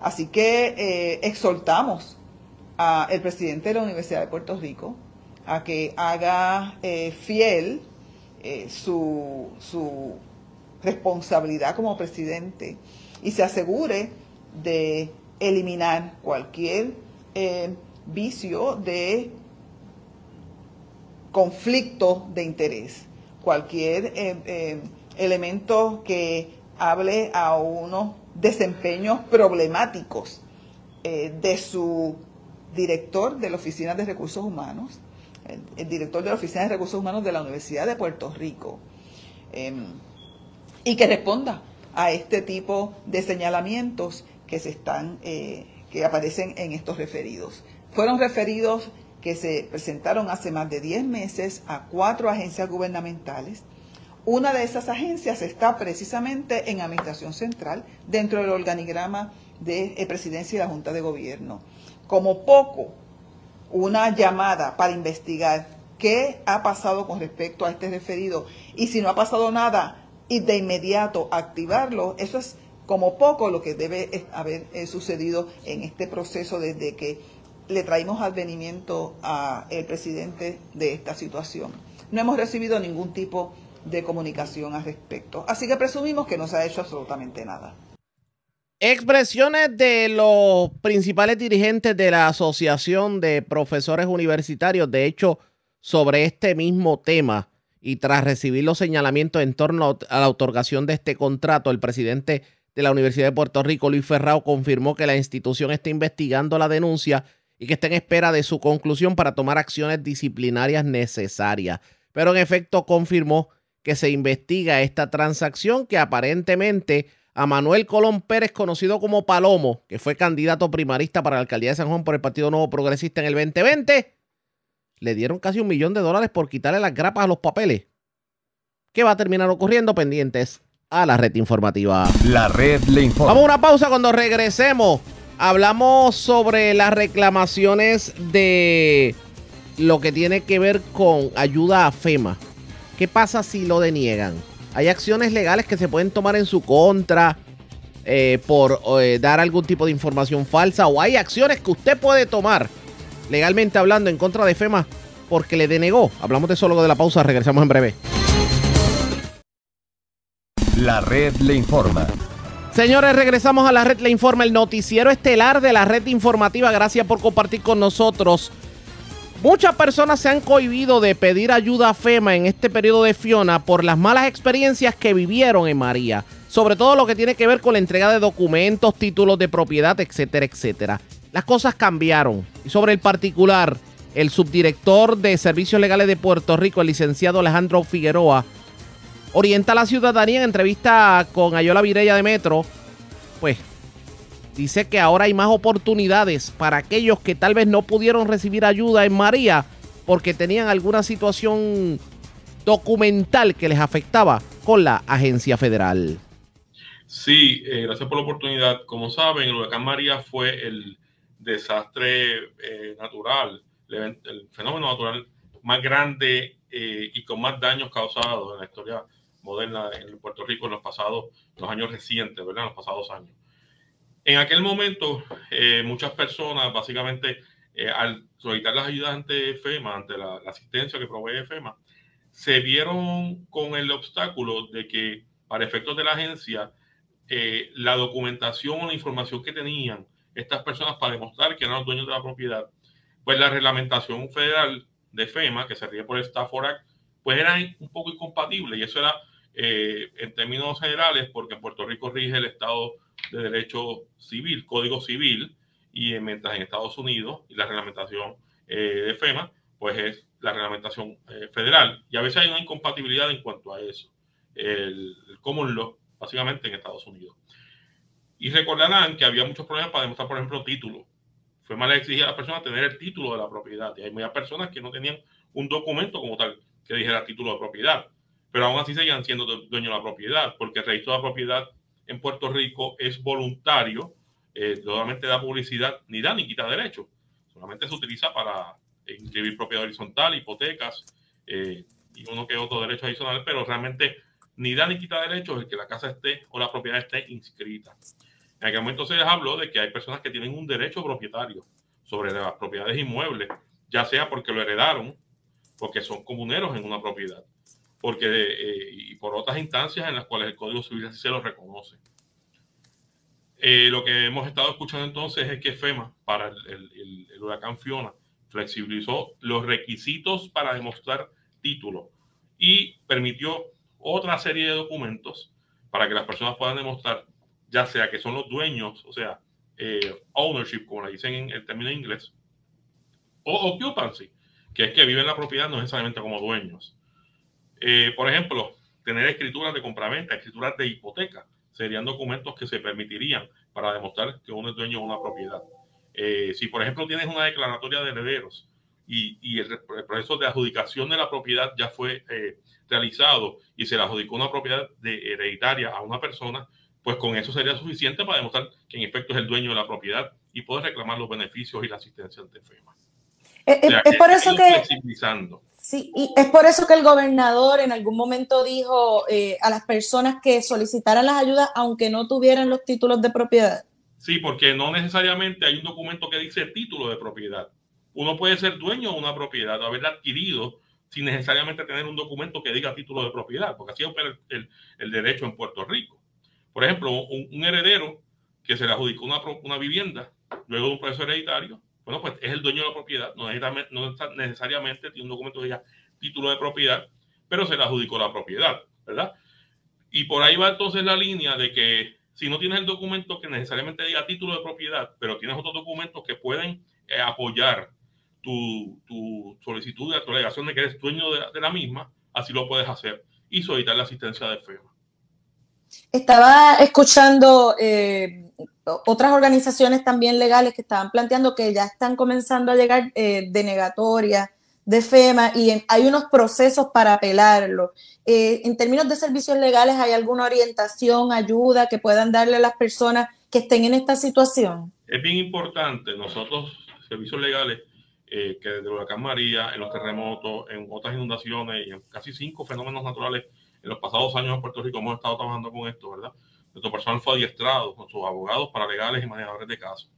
Así que exhortamos al presidente de la Universidad de Puerto Rico, a que haga eh, fiel eh, su, su, responsabilidad como presidente y se asegure de eliminar cualquier eh, vicio de conflicto de interés, cualquier elemento que hable a unos desempeños problemáticos de su director de la Oficina de Recursos Humanos, el, director de la Oficina de Recursos Humanos de la Universidad de Puerto Rico, em, y que responda a este tipo de señalamientos que se están, eh, que aparecen en estos referidos. Fueron referidos que se presentaron hace más de 10 meses a cuatro agencias gubernamentales. Una de esas agencias está precisamente en Administración Central, dentro del organigrama de eh, Presidencia y la Junta de Gobierno. Como poco, una llamada para investigar qué ha pasado con respecto a este referido y si no ha pasado nada y de inmediato activarlo, eso es como poco lo que debe haber eh, sucedido en este proceso desde que le traímos advenimiento al presidente de esta situación. No hemos recibido ningún tipo de comunicación al respecto, así que presumimos que no se ha hecho absolutamente nada. Expresiones de los principales dirigentes de la Asociación de Profesores Universitarios, de hecho, sobre este mismo tema y tras recibir los señalamientos en torno a la otorgación de este contrato, el presidente de la Universidad de Puerto Rico, Luis Ferrao, confirmó que la institución está investigando la denuncia y que está en espera de su conclusión para tomar acciones disciplinarias necesarias. Pero en efecto confirmó que se investiga esta transacción que aparentemente a Manuel Colón Pérez, conocido como Palomo, que fue candidato primarista para la alcaldía de San Juan por el Partido Nuevo Progresista en el 2020, le dieron casi un millón de dólares por quitarle las grapas a los papeles. ¿Qué va a terminar ocurriendo? Pendientes a la red informativa. La red le informa. Vamos a una pausa cuando regresemos. Hablamos sobre las reclamaciones de lo que tiene que ver con ayuda a FEMA. ¿Qué pasa si lo deniegan? Hay acciones legales que se pueden tomar en su contra eh, por eh, dar algún tipo de información falsa o hay acciones que usted puede tomar legalmente hablando en contra de FEMA porque le denegó. Hablamos de eso luego de la pausa, regresamos en breve. La red le informa. Señores, regresamos a la red le informa, el noticiero estelar de la red informativa. Gracias por compartir con nosotros. Muchas personas se han cohibido de pedir ayuda a FEMA en este periodo de Fiona por las malas experiencias que vivieron en María, sobre todo lo que tiene que ver con la entrega de documentos, títulos de propiedad, etcétera, etcétera. Las cosas cambiaron. Y sobre el particular, el subdirector de Servicios Legales de Puerto Rico, el licenciado Alejandro Figueroa, orienta a la ciudadanía en entrevista con Ayola Virella de Metro, pues dice que ahora hay más oportunidades para aquellos que tal vez no pudieron recibir ayuda en María porque tenían alguna situación documental que les afectaba con la agencia federal. Sí, eh, gracias por la oportunidad. Como saben, el huracán María fue el desastre eh, natural, el, fenómeno natural más grande eh, y con más daños causados en la historia moderna en Puerto Rico en los pasados, los años recientes, ¿verdad? En los pasados años. En aquel momento, eh, muchas personas, básicamente, eh, al solicitar las ayudas ante FEMA, ante la, la, asistencia que provee FEMA, se vieron con el obstáculo de que, para efectos de la agencia, eh, la documentación o la información que tenían estas personas para demostrar que eran los dueños de la propiedad, pues la reglamentación federal de FEMA, que se ríe por el Stafford Act, pues era un poco incompatible y eso era eh, en términos generales porque en Puerto Rico rige el Estado de Derecho Civil, Código Civil, y mientras en Estados Unidos y la reglamentación eh, de FEMA, pues es la reglamentación eh, federal. Y a veces hay una incompatibilidad en cuanto a eso. El, el common law, básicamente en Estados Unidos. Y recordarán que había muchos problemas para demostrar, por ejemplo, título. FEMA le exigía a las personas tener el título de la propiedad. Y hay muchas personas que no tenían un documento como tal que dijera título de propiedad. Pero aún así seguían siendo dueños de la propiedad, porque el registro de la propiedad en Puerto Rico es voluntario, eh, solamente da publicidad, ni da ni quita derecho. Solamente se utiliza para inscribir propiedad horizontal, hipotecas eh, y uno que otro derecho adicional, pero realmente ni da ni quita derechos el que la casa esté o la propiedad esté inscrita. En aquel momento se les habló de que hay personas que tienen un derecho propietario sobre las propiedades inmuebles, ya sea porque lo heredaron, porque son comuneros en una propiedad, porque eh, y por otras instancias en las cuales el Código Civil así se lo reconoce. Eh, lo que hemos estado escuchando entonces es que FEMA, para el, el, el, huracán Fiona, flexibilizó los requisitos para demostrar título y permitió otra serie de documentos para que las personas puedan demostrar, ya sea que son los dueños, o sea, eh, ownership, como le dicen en el término inglés, o occupancy, que es que viven la propiedad no necesariamente como dueños. Eh, por ejemplo, tener escrituras de compraventa, escrituras de hipoteca, serían documentos que se permitirían para demostrar que uno es dueño de una propiedad. Eh, si, por ejemplo, tienes una declaratoria de herederos y, y el, el, proceso de adjudicación de la propiedad ya fue eh, realizado y se le adjudicó una propiedad de hereditaria a una persona, pues con eso sería suficiente para demostrar que en efecto es el dueño de la propiedad y poder reclamar los beneficios y la asistencia ante FEMA. Es, o sea, es por eso que... Sí, y es por eso que el gobernador en algún momento dijo eh, a las personas que solicitaran las ayudas aunque no tuvieran los títulos de propiedad. Sí, porque no necesariamente hay un documento que dice título de propiedad. Uno puede ser dueño de una propiedad, haberla adquirido sin necesariamente tener un documento que diga título de propiedad, porque así opera el, derecho en Puerto Rico. Por ejemplo, un, un heredero que se le adjudicó una, una vivienda luego de un proceso hereditario, bueno, pues es el dueño de la propiedad, no no necesariamente tiene un documento que diga título de propiedad, pero se le adjudicó la propiedad, ¿verdad? Y por ahí va entonces la línea de que si no tienes el documento que necesariamente diga título de propiedad, pero tienes otros documentos que pueden eh, apoyar tu, tu, solicitud, de tu de que eres dueño de, de, la misma, así lo puedes hacer y solicitar la asistencia de FEMA. Estaba escuchando eh, otras organizaciones también legales que estaban planteando que ya están comenzando a llegar eh, denegatorias de FEMA y en, hay unos procesos para apelarlo. Eh, en términos de servicios legales, ¿hay alguna orientación, ayuda que puedan darle a las personas que estén en esta situación? Es bien importante. Nosotros, servicios legales, eh, que desde Huracán María, en los terremotos, en otras inundaciones y en casi cinco fenómenos naturales en los pasados años en Puerto Rico hemos estado trabajando con esto, ¿verdad? Nuestro personal fue adiestrado con sus abogados paralegales y manejadores de casos.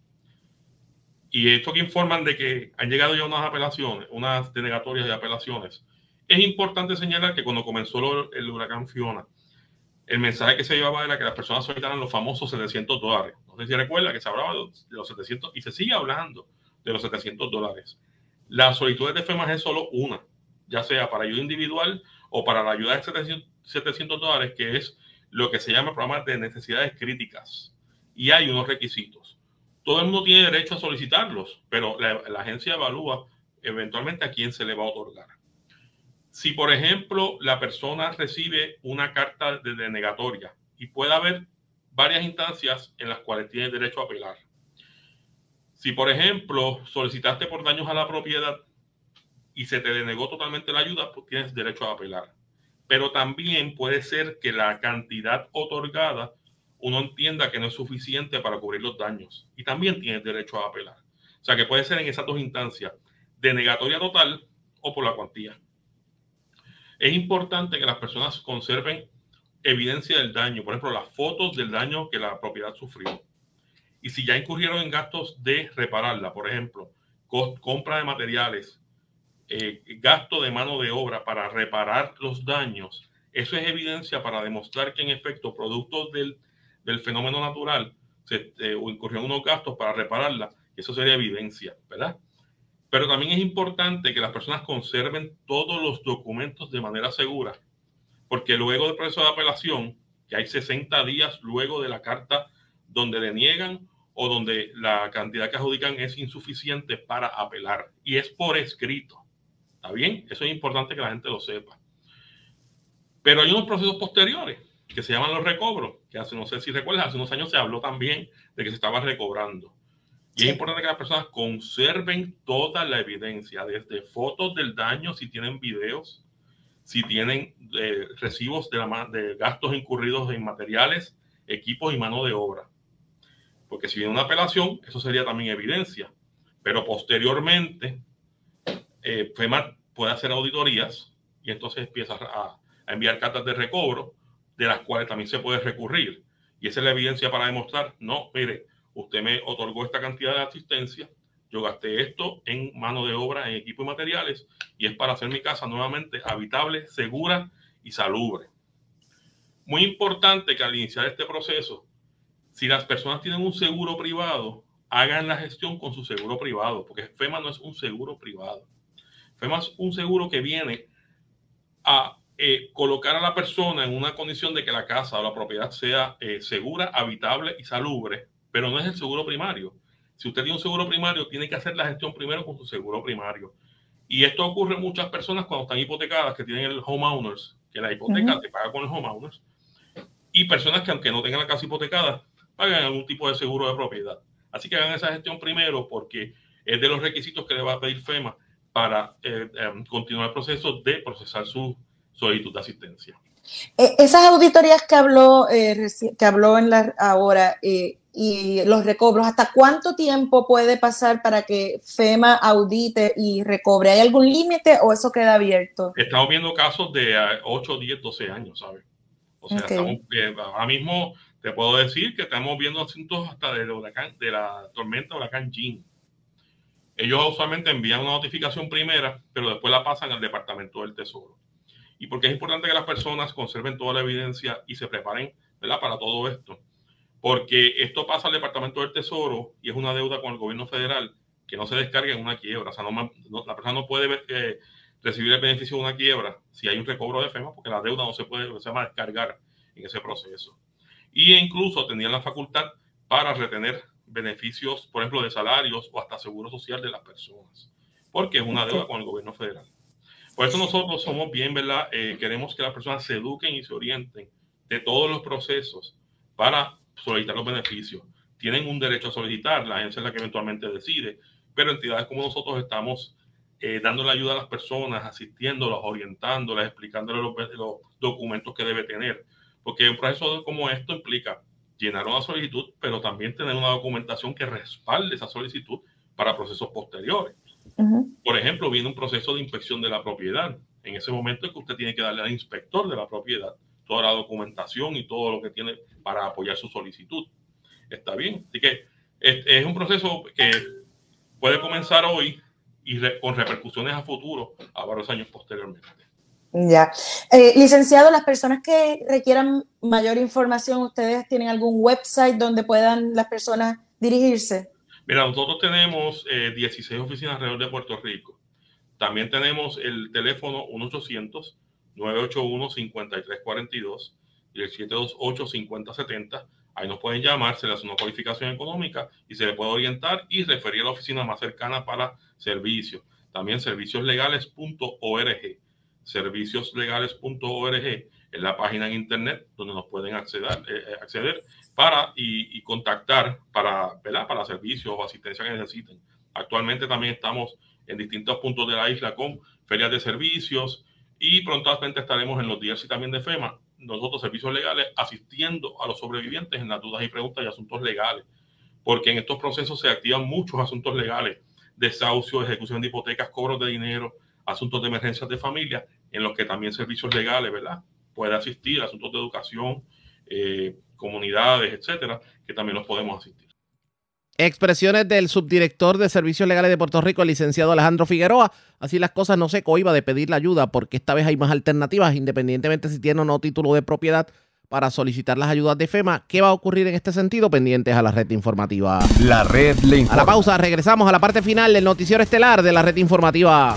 Y esto que informan de que han llegado ya unas apelaciones, unas denegatorias de apelaciones, es importante señalar que cuando comenzó el huracán Fiona, el mensaje que se llevaba era que las personas solicitaran los famosos 700 dólares. No sé si recuerda que se hablaba de los 700 y se sigue hablando de los 700 dólares. La solicitud de FEMA es solo una, ya sea para ayuda individual o para la ayuda de 700, 700 dólares, que es lo que se llama programa de necesidades críticas. Y hay unos requisitos. Todo el mundo tiene derecho a solicitarlos, pero la, la agencia evalúa eventualmente a quién se le va a otorgar. Si, por ejemplo, la persona recibe una carta de denegatoria y puede haber varias instancias en las cuales tiene derecho a apelar. Si, por ejemplo, solicitaste por daños a la propiedad y se te denegó totalmente la ayuda, pues tienes derecho a apelar pero también puede ser que la cantidad otorgada uno entienda que no es suficiente para cubrir los daños y también tiene derecho a apelar. O sea que puede ser en esas dos instancias, denegatoria total o por la cuantía. Es importante que las personas conserven evidencia del daño, por ejemplo, las fotos del daño que la propiedad sufrió. Y si ya incurrieron en gastos de repararla, por ejemplo, compra de materiales, eh, gasto de mano de obra para reparar los daños, eso es evidencia para demostrar que en efecto, producto del, del fenómeno natural, se eh, incurrió en unos gastos para repararla, eso sería evidencia, ¿verdad? Pero también es importante que las personas conserven todos los documentos de manera segura, porque luego del proceso de apelación, que hay 60 días luego de la carta donde deniegan o donde la cantidad que adjudican es insuficiente para apelar, y es por escrito. ¿Está bien? Eso es importante que la gente lo sepa. Pero hay unos procesos posteriores que se llaman los recobros, que hace, no sé si recuerdas, hace unos años se habló también de que se estaba recobrando. Y es importante que las personas conserven toda la evidencia, desde fotos del daño, si tienen videos, si tienen eh, recibos de, de gastos incurridos en materiales, equipos y mano de obra. Porque si viene una apelación, eso sería también evidencia. Pero posteriormente, eh, FEMA puede hacer auditorías y entonces empieza a, a enviar cartas de recobro, de las cuales también se puede recurrir. Y esa es la evidencia para demostrar, no, mire, usted me otorgó esta cantidad de asistencia, yo gasté esto en mano de obra, en equipo y materiales, y es para hacer mi casa nuevamente habitable, segura y salubre. Muy importante que al iniciar este proceso, si las personas tienen un seguro privado, hagan la gestión con su seguro privado, porque FEMA no es un seguro privado. FEMA es un seguro que viene a eh, colocar a la persona en una condición de que la casa o la propiedad sea eh, segura, habitable y salubre pero no es el seguro primario. Si usted tiene un seguro primario, tiene que hacer la gestión primero con su seguro primario. Y esto ocurre en muchas personas cuando están hipotecadas, que tienen el homeowners, que la hipoteca te paga con el homeowners, y personas que aunque no tengan la casa hipotecada, pagan algún tipo de seguro de propiedad. Así que hagan esa gestión primero porque es de los requisitos que le va a pedir FEMA para eh, em, continuar el proceso de procesar su solicitud de asistencia. Eh, esas auditorías que habló, eh, que habló en la, ahora, eh, y los recobros, ¿hasta cuánto tiempo puede pasar para que FEMA audite y recobre? ¿Hay algún límite o eso queda abierto? Estamos viendo casos de 8, 10, 12 años, ¿sabes? O sea, estamos, ahora mismo te puedo decir que estamos viendo asuntos hasta del huracán, de la tormenta huracán Jean. Ellos usualmente envían una notificación primera, pero después la pasan al Departamento del Tesoro. Y porque es importante que las personas conserven toda la evidencia y se preparen para todo esto porque esto pasa al Departamento del Tesoro y es una deuda con el gobierno federal que no se descarga en una quiebra. O sea, la persona no puede eh, recibir el beneficio de una quiebra si hay un recobro de FEMA, porque la deuda no se puede se llama descargar en ese proceso. Y incluso tenían la facultad para retener beneficios, por ejemplo, de salarios o hasta seguro social de las personas, porque es una deuda con el gobierno federal. Por eso nosotros somos bien, ¿verdad? Eh, queremos que las personas se eduquen y se orienten de todos los procesos para solicitar los beneficios. Tienen un derecho a solicitar, la agencia es la que eventualmente decide, pero entidades como nosotros estamos eh, dando la ayuda a las personas, asistiéndolas, orientándolas, explicándoles los, documentos que debe tener. Porque un proceso como esto implica llenar una solicitud, pero también tener una documentación que respalde esa solicitud para procesos posteriores. Por ejemplo, viene un proceso de inspección de la propiedad. En ese momento es que usted tiene que darle al inspector de la propiedad toda la documentación y todo lo que tiene para apoyar su solicitud. Está bien. Así que es, un proceso que puede comenzar hoy y con repercusiones a futuro a varios años posteriormente. Ya. Eh, licenciado, las personas que requieran mayor información, ¿ustedes tienen algún website donde puedan las personas dirigirse? Mira, nosotros tenemos 16 eh, oficinas alrededor de Puerto Rico. También tenemos el teléfono 1 800 981-5342 y el 728-5070. Ahí nos pueden llamar, se les hace una cualificación económica y se le puede orientar y referir a la oficina más cercana para servicios. También servicioslegales.org. Servicioslegales.org es la página en internet donde nos pueden acceder, eh, para y, contactar para, para servicios o asistencia que necesiten. Actualmente también estamos en distintos puntos de la isla con ferias de servicios, y prontamente estaremos en los días y también de FEMA nosotros, servicios legales, asistiendo a los sobrevivientes en las dudas y preguntas y asuntos legales, porque en estos procesos se activan muchos asuntos legales, desahucio, ejecución de hipotecas, cobros de dinero, asuntos de emergencias de familia, en los que también servicios legales, ¿verdad? Puede asistir, asuntos de educación, eh, comunidades, etcétera, que también los podemos asistir. Expresiones del subdirector de Servicios Legales de Puerto Rico, el licenciado Alejandro Figueroa. Así las cosas no se cohiba de pedir la ayuda porque esta vez hay más alternativas, independientemente si tiene o no título de propiedad para solicitar las ayudas de FEMA. ¿Qué va a ocurrir en este sentido? Pendientes a la red informativa. La red le informa. A la pausa, regresamos a la parte final del noticiero estelar de la red informativa.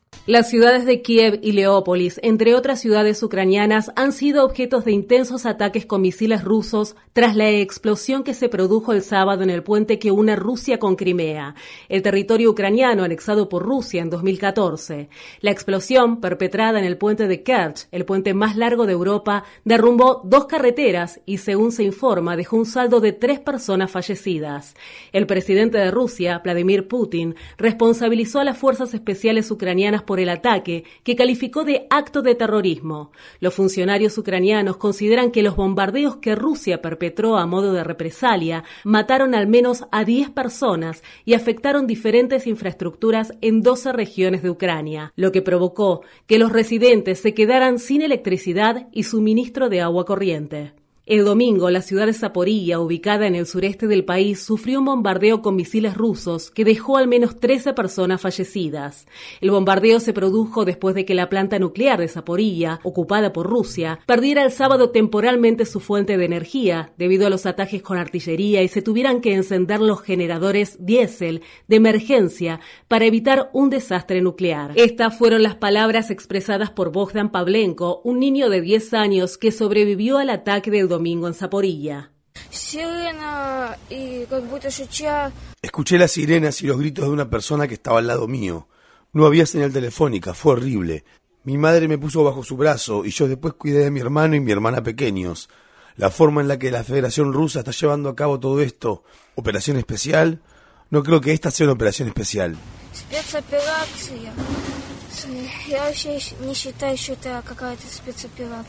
Las ciudades de Kiev y Leópolis, entre otras ciudades ucranianas, han sido objetos de intensos ataques con misiles rusos tras la explosión que se produjo el sábado en el puente que une Rusia con Crimea, el territorio ucraniano anexado por Rusia en 2014. La explosión, perpetrada en el puente de Kerch, el puente más largo de Europa, derrumbó dos carreteras y, según se informa, dejó un saldo de tres personas fallecidas. El presidente de Rusia, Vladimir Putin, responsabilizó a las fuerzas especiales ucranianas por el ataque, que calificó de acto de terrorismo. Los funcionarios ucranianos consideran que los bombardeos que Rusia perpetró a modo de represalia mataron al menos a 10 personas y afectaron diferentes infraestructuras en 12 regiones de Ucrania, lo que provocó que los residentes se quedaran sin electricidad y suministro de agua corriente. El domingo, la ciudad de Zaporilla, ubicada en el sureste del país, sufrió un bombardeo con misiles rusos que dejó al menos 13 personas fallecidas. El bombardeo se produjo después de que la planta nuclear de Zaporilla, ocupada por Rusia, perdiera el sábado temporalmente su fuente de energía debido a los ataques con artillería y se tuvieran que encender los generadores diésel de emergencia para evitar un desastre nuclear. Estas fueron las palabras expresadas por Bogdan Pavlenko, un niño de 10 años que sobrevivió al ataque del domingo en Zaporilla. Escuché las sirenas y los gritos de una persona que estaba al lado mío. No había señal telefónica, fue horrible. Mi madre me puso bajo su brazo y yo después cuidé de mi hermano y mi hermana pequeños. La forma en la que la Federación Rusa está llevando a cabo todo esto, operación especial, no creo que esta sea una operación especial.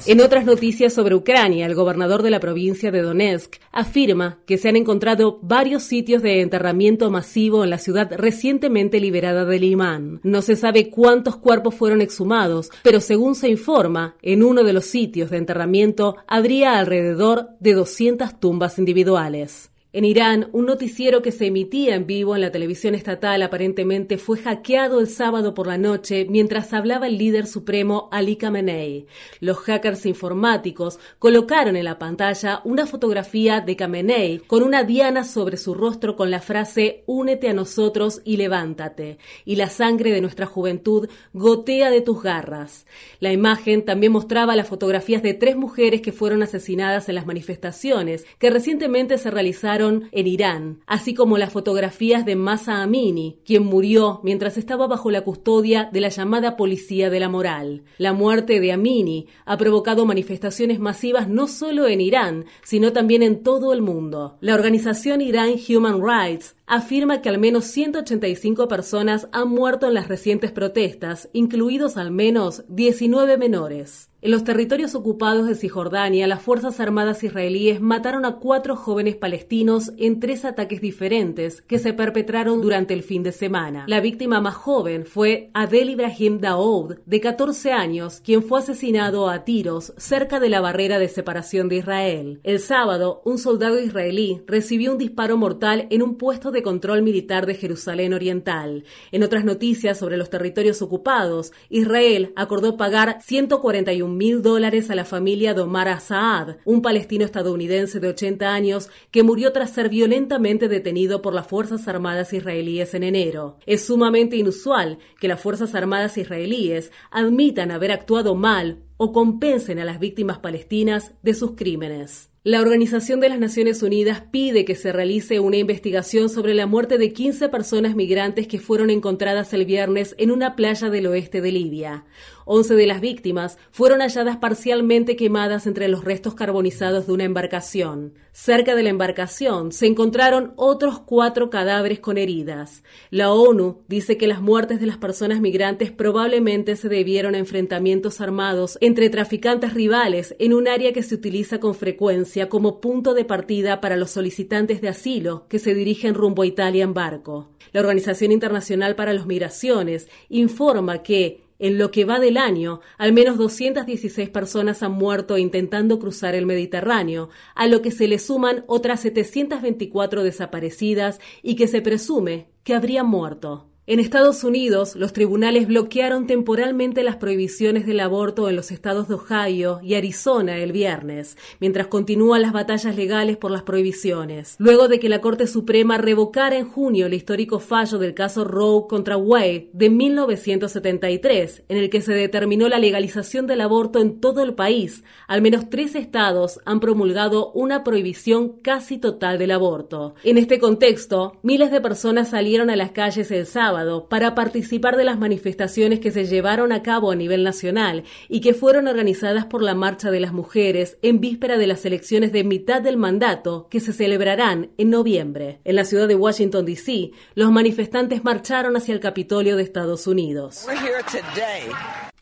En otras noticias sobre Ucrania, el gobernador de la provincia de Donetsk afirma que se han encontrado varios sitios de enterramiento masivo en la ciudad recientemente liberada de Limán. No se sabe cuántos cuerpos fueron exhumados, pero según se informa, en uno de los sitios de enterramiento habría alrededor de 200 tumbas individuales. En Irán, un noticiero que se emitía en vivo en la televisión estatal aparentemente fue hackeado el sábado por la noche mientras hablaba el líder supremo Ali Khamenei. Los hackers informáticos colocaron en la pantalla una fotografía de Khamenei con una diana sobre su rostro con la frase Únete a nosotros y levántate, y la sangre de nuestra juventud gotea de tus garras. La imagen también mostraba las fotografías de tres mujeres que fueron asesinadas en las manifestaciones que recientemente se realizaron en Irán, así como las fotografías de Masa Amini, quien murió mientras estaba bajo la custodia de la llamada Policía de la Moral. La muerte de Amini ha provocado manifestaciones masivas no solo en Irán, sino también en todo el mundo. La organización Irán Human Rights afirma que al menos 185 personas han muerto en las recientes protestas, incluidos al menos 19 menores. En los territorios ocupados de Cisjordania, las Fuerzas Armadas israelíes mataron a cuatro jóvenes palestinos en tres ataques diferentes que se perpetraron durante el fin de semana. La víctima más joven fue Adel Ibrahim Daoud, de 14 años, quien fue asesinado a tiros cerca de la barrera de separación de Israel. El sábado, un soldado israelí recibió un disparo mortal en un puesto de control militar de Jerusalén Oriental. En otras noticias sobre los territorios ocupados, Israel acordó pagar 141 mil dólares a la familia de Omar Saad, un palestino estadounidense de 80 años que murió tras ser violentamente detenido por las Fuerzas Armadas israelíes en enero. Es sumamente inusual que las Fuerzas Armadas israelíes admitan haber actuado mal o compensen a las víctimas palestinas de sus crímenes. La Organización de las Naciones Unidas pide que se realice una investigación sobre la muerte de 15 personas migrantes que fueron encontradas el viernes en una playa del oeste de Libia. 11 de las víctimas fueron halladas parcialmente quemadas entre los restos carbonizados de una embarcación. Cerca de la embarcación se encontraron otros cuatro cadáveres con heridas. La ONU dice que las muertes de las personas migrantes probablemente se debieron a enfrentamientos armados entre traficantes rivales en un área que se utiliza con frecuencia como punto de partida para los solicitantes de asilo que se dirigen rumbo a Italia en barco. La Organización Internacional para las Migraciones informa que en lo que va del año, al menos 216 personas han muerto intentando cruzar el Mediterráneo, a lo que se le suman otras 724 desaparecidas y que se presume que habrían muerto. En Estados Unidos, los tribunales bloquearon temporalmente las prohibiciones del aborto en los estados de Ohio y Arizona el viernes, mientras continúan las batallas legales por las prohibiciones. Luego de que la Corte Suprema revocara en junio el histórico fallo del caso Roe contra Wade de 1973, en el que se determinó la legalización del aborto en todo el país, al menos tres estados han promulgado una prohibición casi total del aborto. En este contexto, miles de personas salieron a las calles el sábado para participar de las manifestaciones que se llevaron a cabo a nivel nacional y que fueron organizadas por la Marcha de las Mujeres en víspera de las elecciones de mitad del mandato que se celebrarán en noviembre. En la ciudad de Washington, D.C., los manifestantes marcharon hacia el Capitolio de Estados Unidos.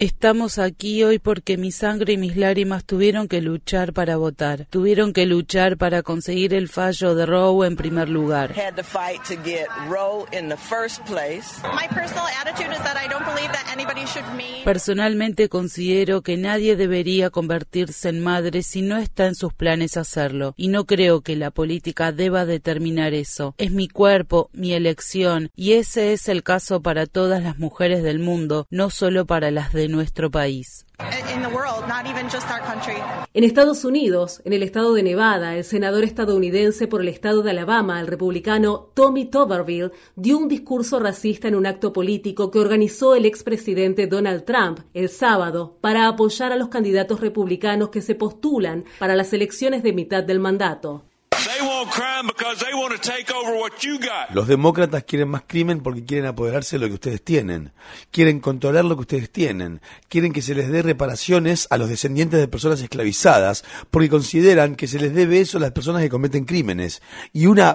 Estamos aquí hoy porque mi sangre y mis lágrimas tuvieron que luchar para votar, tuvieron que luchar para conseguir el fallo de Roe en primer lugar. Personalmente considero que nadie debería convertirse en madre si no está en sus planes hacerlo, y no creo que la política deba determinar eso. Es mi cuerpo, mi elección, y ese es el caso para todas las mujeres del mundo, no solo para las de nuestro país. En Estados Unidos, en el estado de Nevada, el senador estadounidense por el estado de Alabama, el republicano Tommy Tuberville, dio un discurso racista en un acto político que organizó el expresidente Donald Trump el sábado para apoyar a los candidatos republicanos que se postulan para las elecciones de mitad del mandato. Los demócratas quieren más crimen porque quieren apoderarse de lo que ustedes tienen. Quieren controlar lo que ustedes tienen. Quieren que se les dé reparaciones a los descendientes de personas esclavizadas porque consideran que se les debe eso a las personas que cometen crímenes. Y una...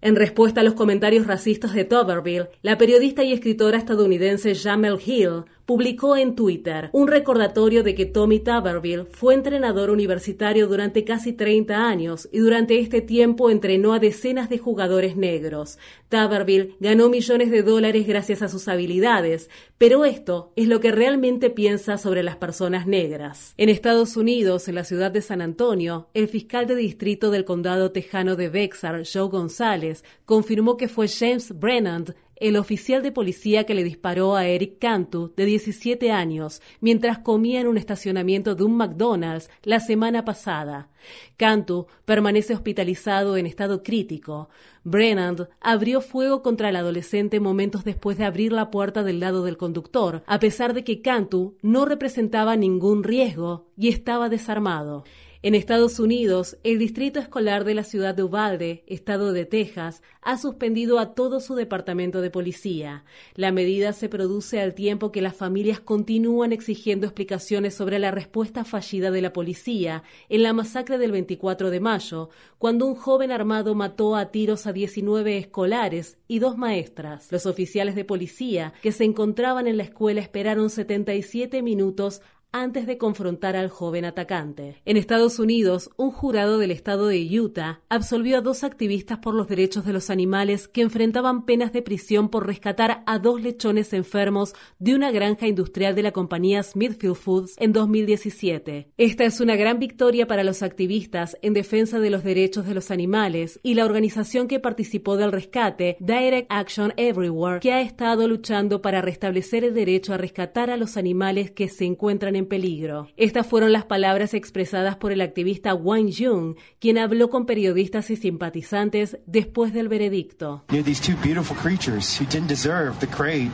En respuesta a los comentarios racistas de Tuberville, la periodista y escritora estadounidense Jamel Hill publicó en Twitter un recordatorio de que Tommy Tuberville fue entrenador universitario durante casi 30 años y durante este tiempo entrenó a decenas de jugadores negros. Tuberville ganó millones de dólares gracias a sus habilidades, pero esto es lo que realmente piensa sobre las personas negras. En Estados Unidos, en la ciudad de San Antonio, el fiscal de distrito del condado tejano de Bexar, Joe González, confirmó que fue James Brennan el oficial de policía que le disparó a Eric Cantu, de 17 años, mientras comía en un estacionamiento de un McDonald's la semana pasada. Cantu permanece hospitalizado en estado crítico. Brennan abrió fuego contra el adolescente momentos después de abrir la puerta del lado del conductor, a pesar de que Cantu no representaba ningún riesgo y estaba desarmado. En Estados Unidos, el Distrito Escolar de la ciudad de Uvalde, estado de Texas, ha suspendido a todo su departamento de policía. La medida se produce al tiempo que las familias continúan exigiendo explicaciones sobre la respuesta fallida de la policía en la masacre del 24 de mayo, cuando un joven armado mató a tiros a 19 escolares y dos maestras. Los oficiales de policía que se encontraban en la escuela esperaron 77 minutos antes de confrontar al joven atacante. En Estados Unidos, un jurado del estado de Utah absolvió a dos activistas por los derechos de los animales que enfrentaban penas de prisión por rescatar a dos lechones enfermos de una granja industrial de la compañía Smithfield Foods en 2017. Esta es una gran victoria para los activistas en defensa de los derechos de los animales y la organización que participó del rescate, Direct Action Everywhere, que ha estado luchando para restablecer el derecho a rescatar a los animales que se encuentran en en peligro. Estas fueron las palabras expresadas por el activista Wang Jung, quien habló con periodistas y simpatizantes después del veredicto.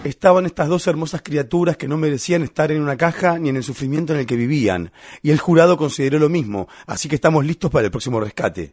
Estaban estas dos hermosas criaturas que no merecían estar en una caja ni en el sufrimiento en el que vivían, y el jurado consideró lo mismo, así que estamos listos para el próximo rescate.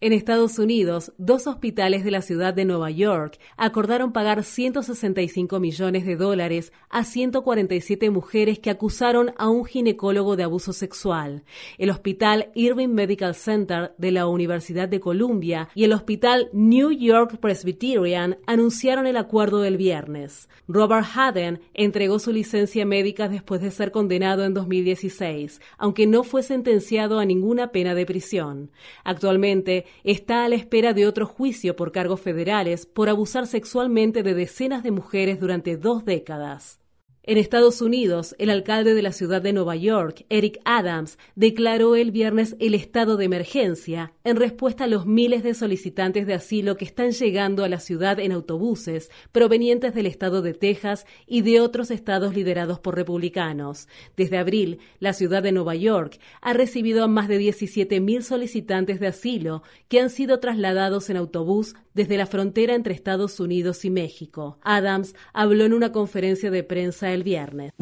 En Estados Unidos, dos hospitales de la ciudad de Nueva York acordaron pagar 165 millones de dólares a 147 mujeres que acusaron a un ginecólogo de abuso sexual. El hospital Irving Medical Center de la Universidad de Columbia y el hospital New York Presbyterian anunciaron el acuerdo del viernes. Robert Haden entregó su licencia médica después de ser condenado en 2016, aunque no fue sentenciado a ninguna pena de prisión. Actualmente está a la espera de otro juicio por cargos federales por abusar sexualmente de decenas de mujeres durante dos décadas. En Estados Unidos, el alcalde de la ciudad de Nueva York, Eric Adams, declaró el viernes el estado de emergencia en respuesta a los miles de solicitantes de asilo que están llegando a la ciudad en autobuses provenientes del estado de Texas y de otros estados liderados por republicanos. Desde abril, la ciudad de Nueva York ha recibido a más de 17.000 solicitantes de asilo que han sido trasladados en autobús desde la frontera entre Estados Unidos y México. Adams habló en una conferencia de prensa el viernes.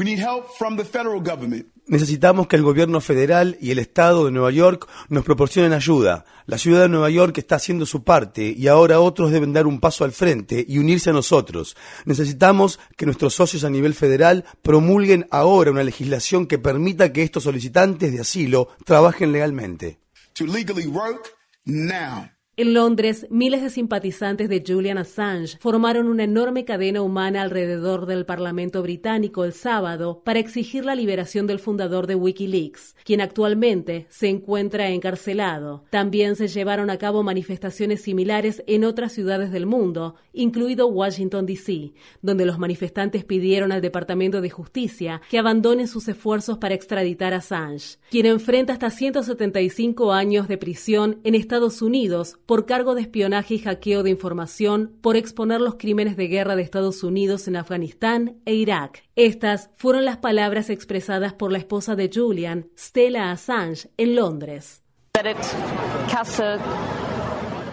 Necesitamos que el gobierno federal y el estado de Nueva York nos proporcionen ayuda. La ciudad de Nueva York está haciendo su parte y ahora otros deben dar un paso al frente y unirse a nosotros. Necesitamos que nuestros socios a nivel federal promulguen ahora una legislación que permita que estos solicitantes de asilo trabajen legalmente. En Londres, miles de simpatizantes de Julian Assange formaron una enorme cadena humana alrededor del Parlamento británico el sábado para exigir la liberación del fundador de Wikileaks, quien actualmente se encuentra encarcelado. También se llevaron a cabo manifestaciones similares en otras ciudades del mundo, incluido Washington, D.C., donde los manifestantes pidieron al Departamento de Justicia que abandone sus esfuerzos para extraditar a Assange, quien enfrenta hasta 175 años de prisión en Estados Unidos por cargo de espionaje y hackeo de información por exponer los crímenes de guerra de Estados Unidos en Afganistán e Irak. Estas fueron las palabras expresadas por la esposa de Julian, Stella Assange, en Londres.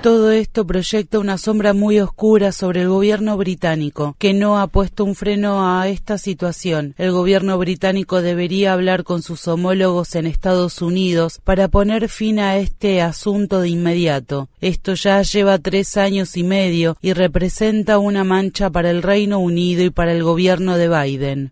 Todo esto proyecta una sombra muy oscura sobre el gobierno británico, que no ha puesto un freno a esta situación. El gobierno británico debería hablar con sus homólogos en Estados Unidos para poner fin a este asunto de inmediato. Esto ya lleva tres años y medio y representa una mancha para el Reino Unido y para el gobierno de Biden.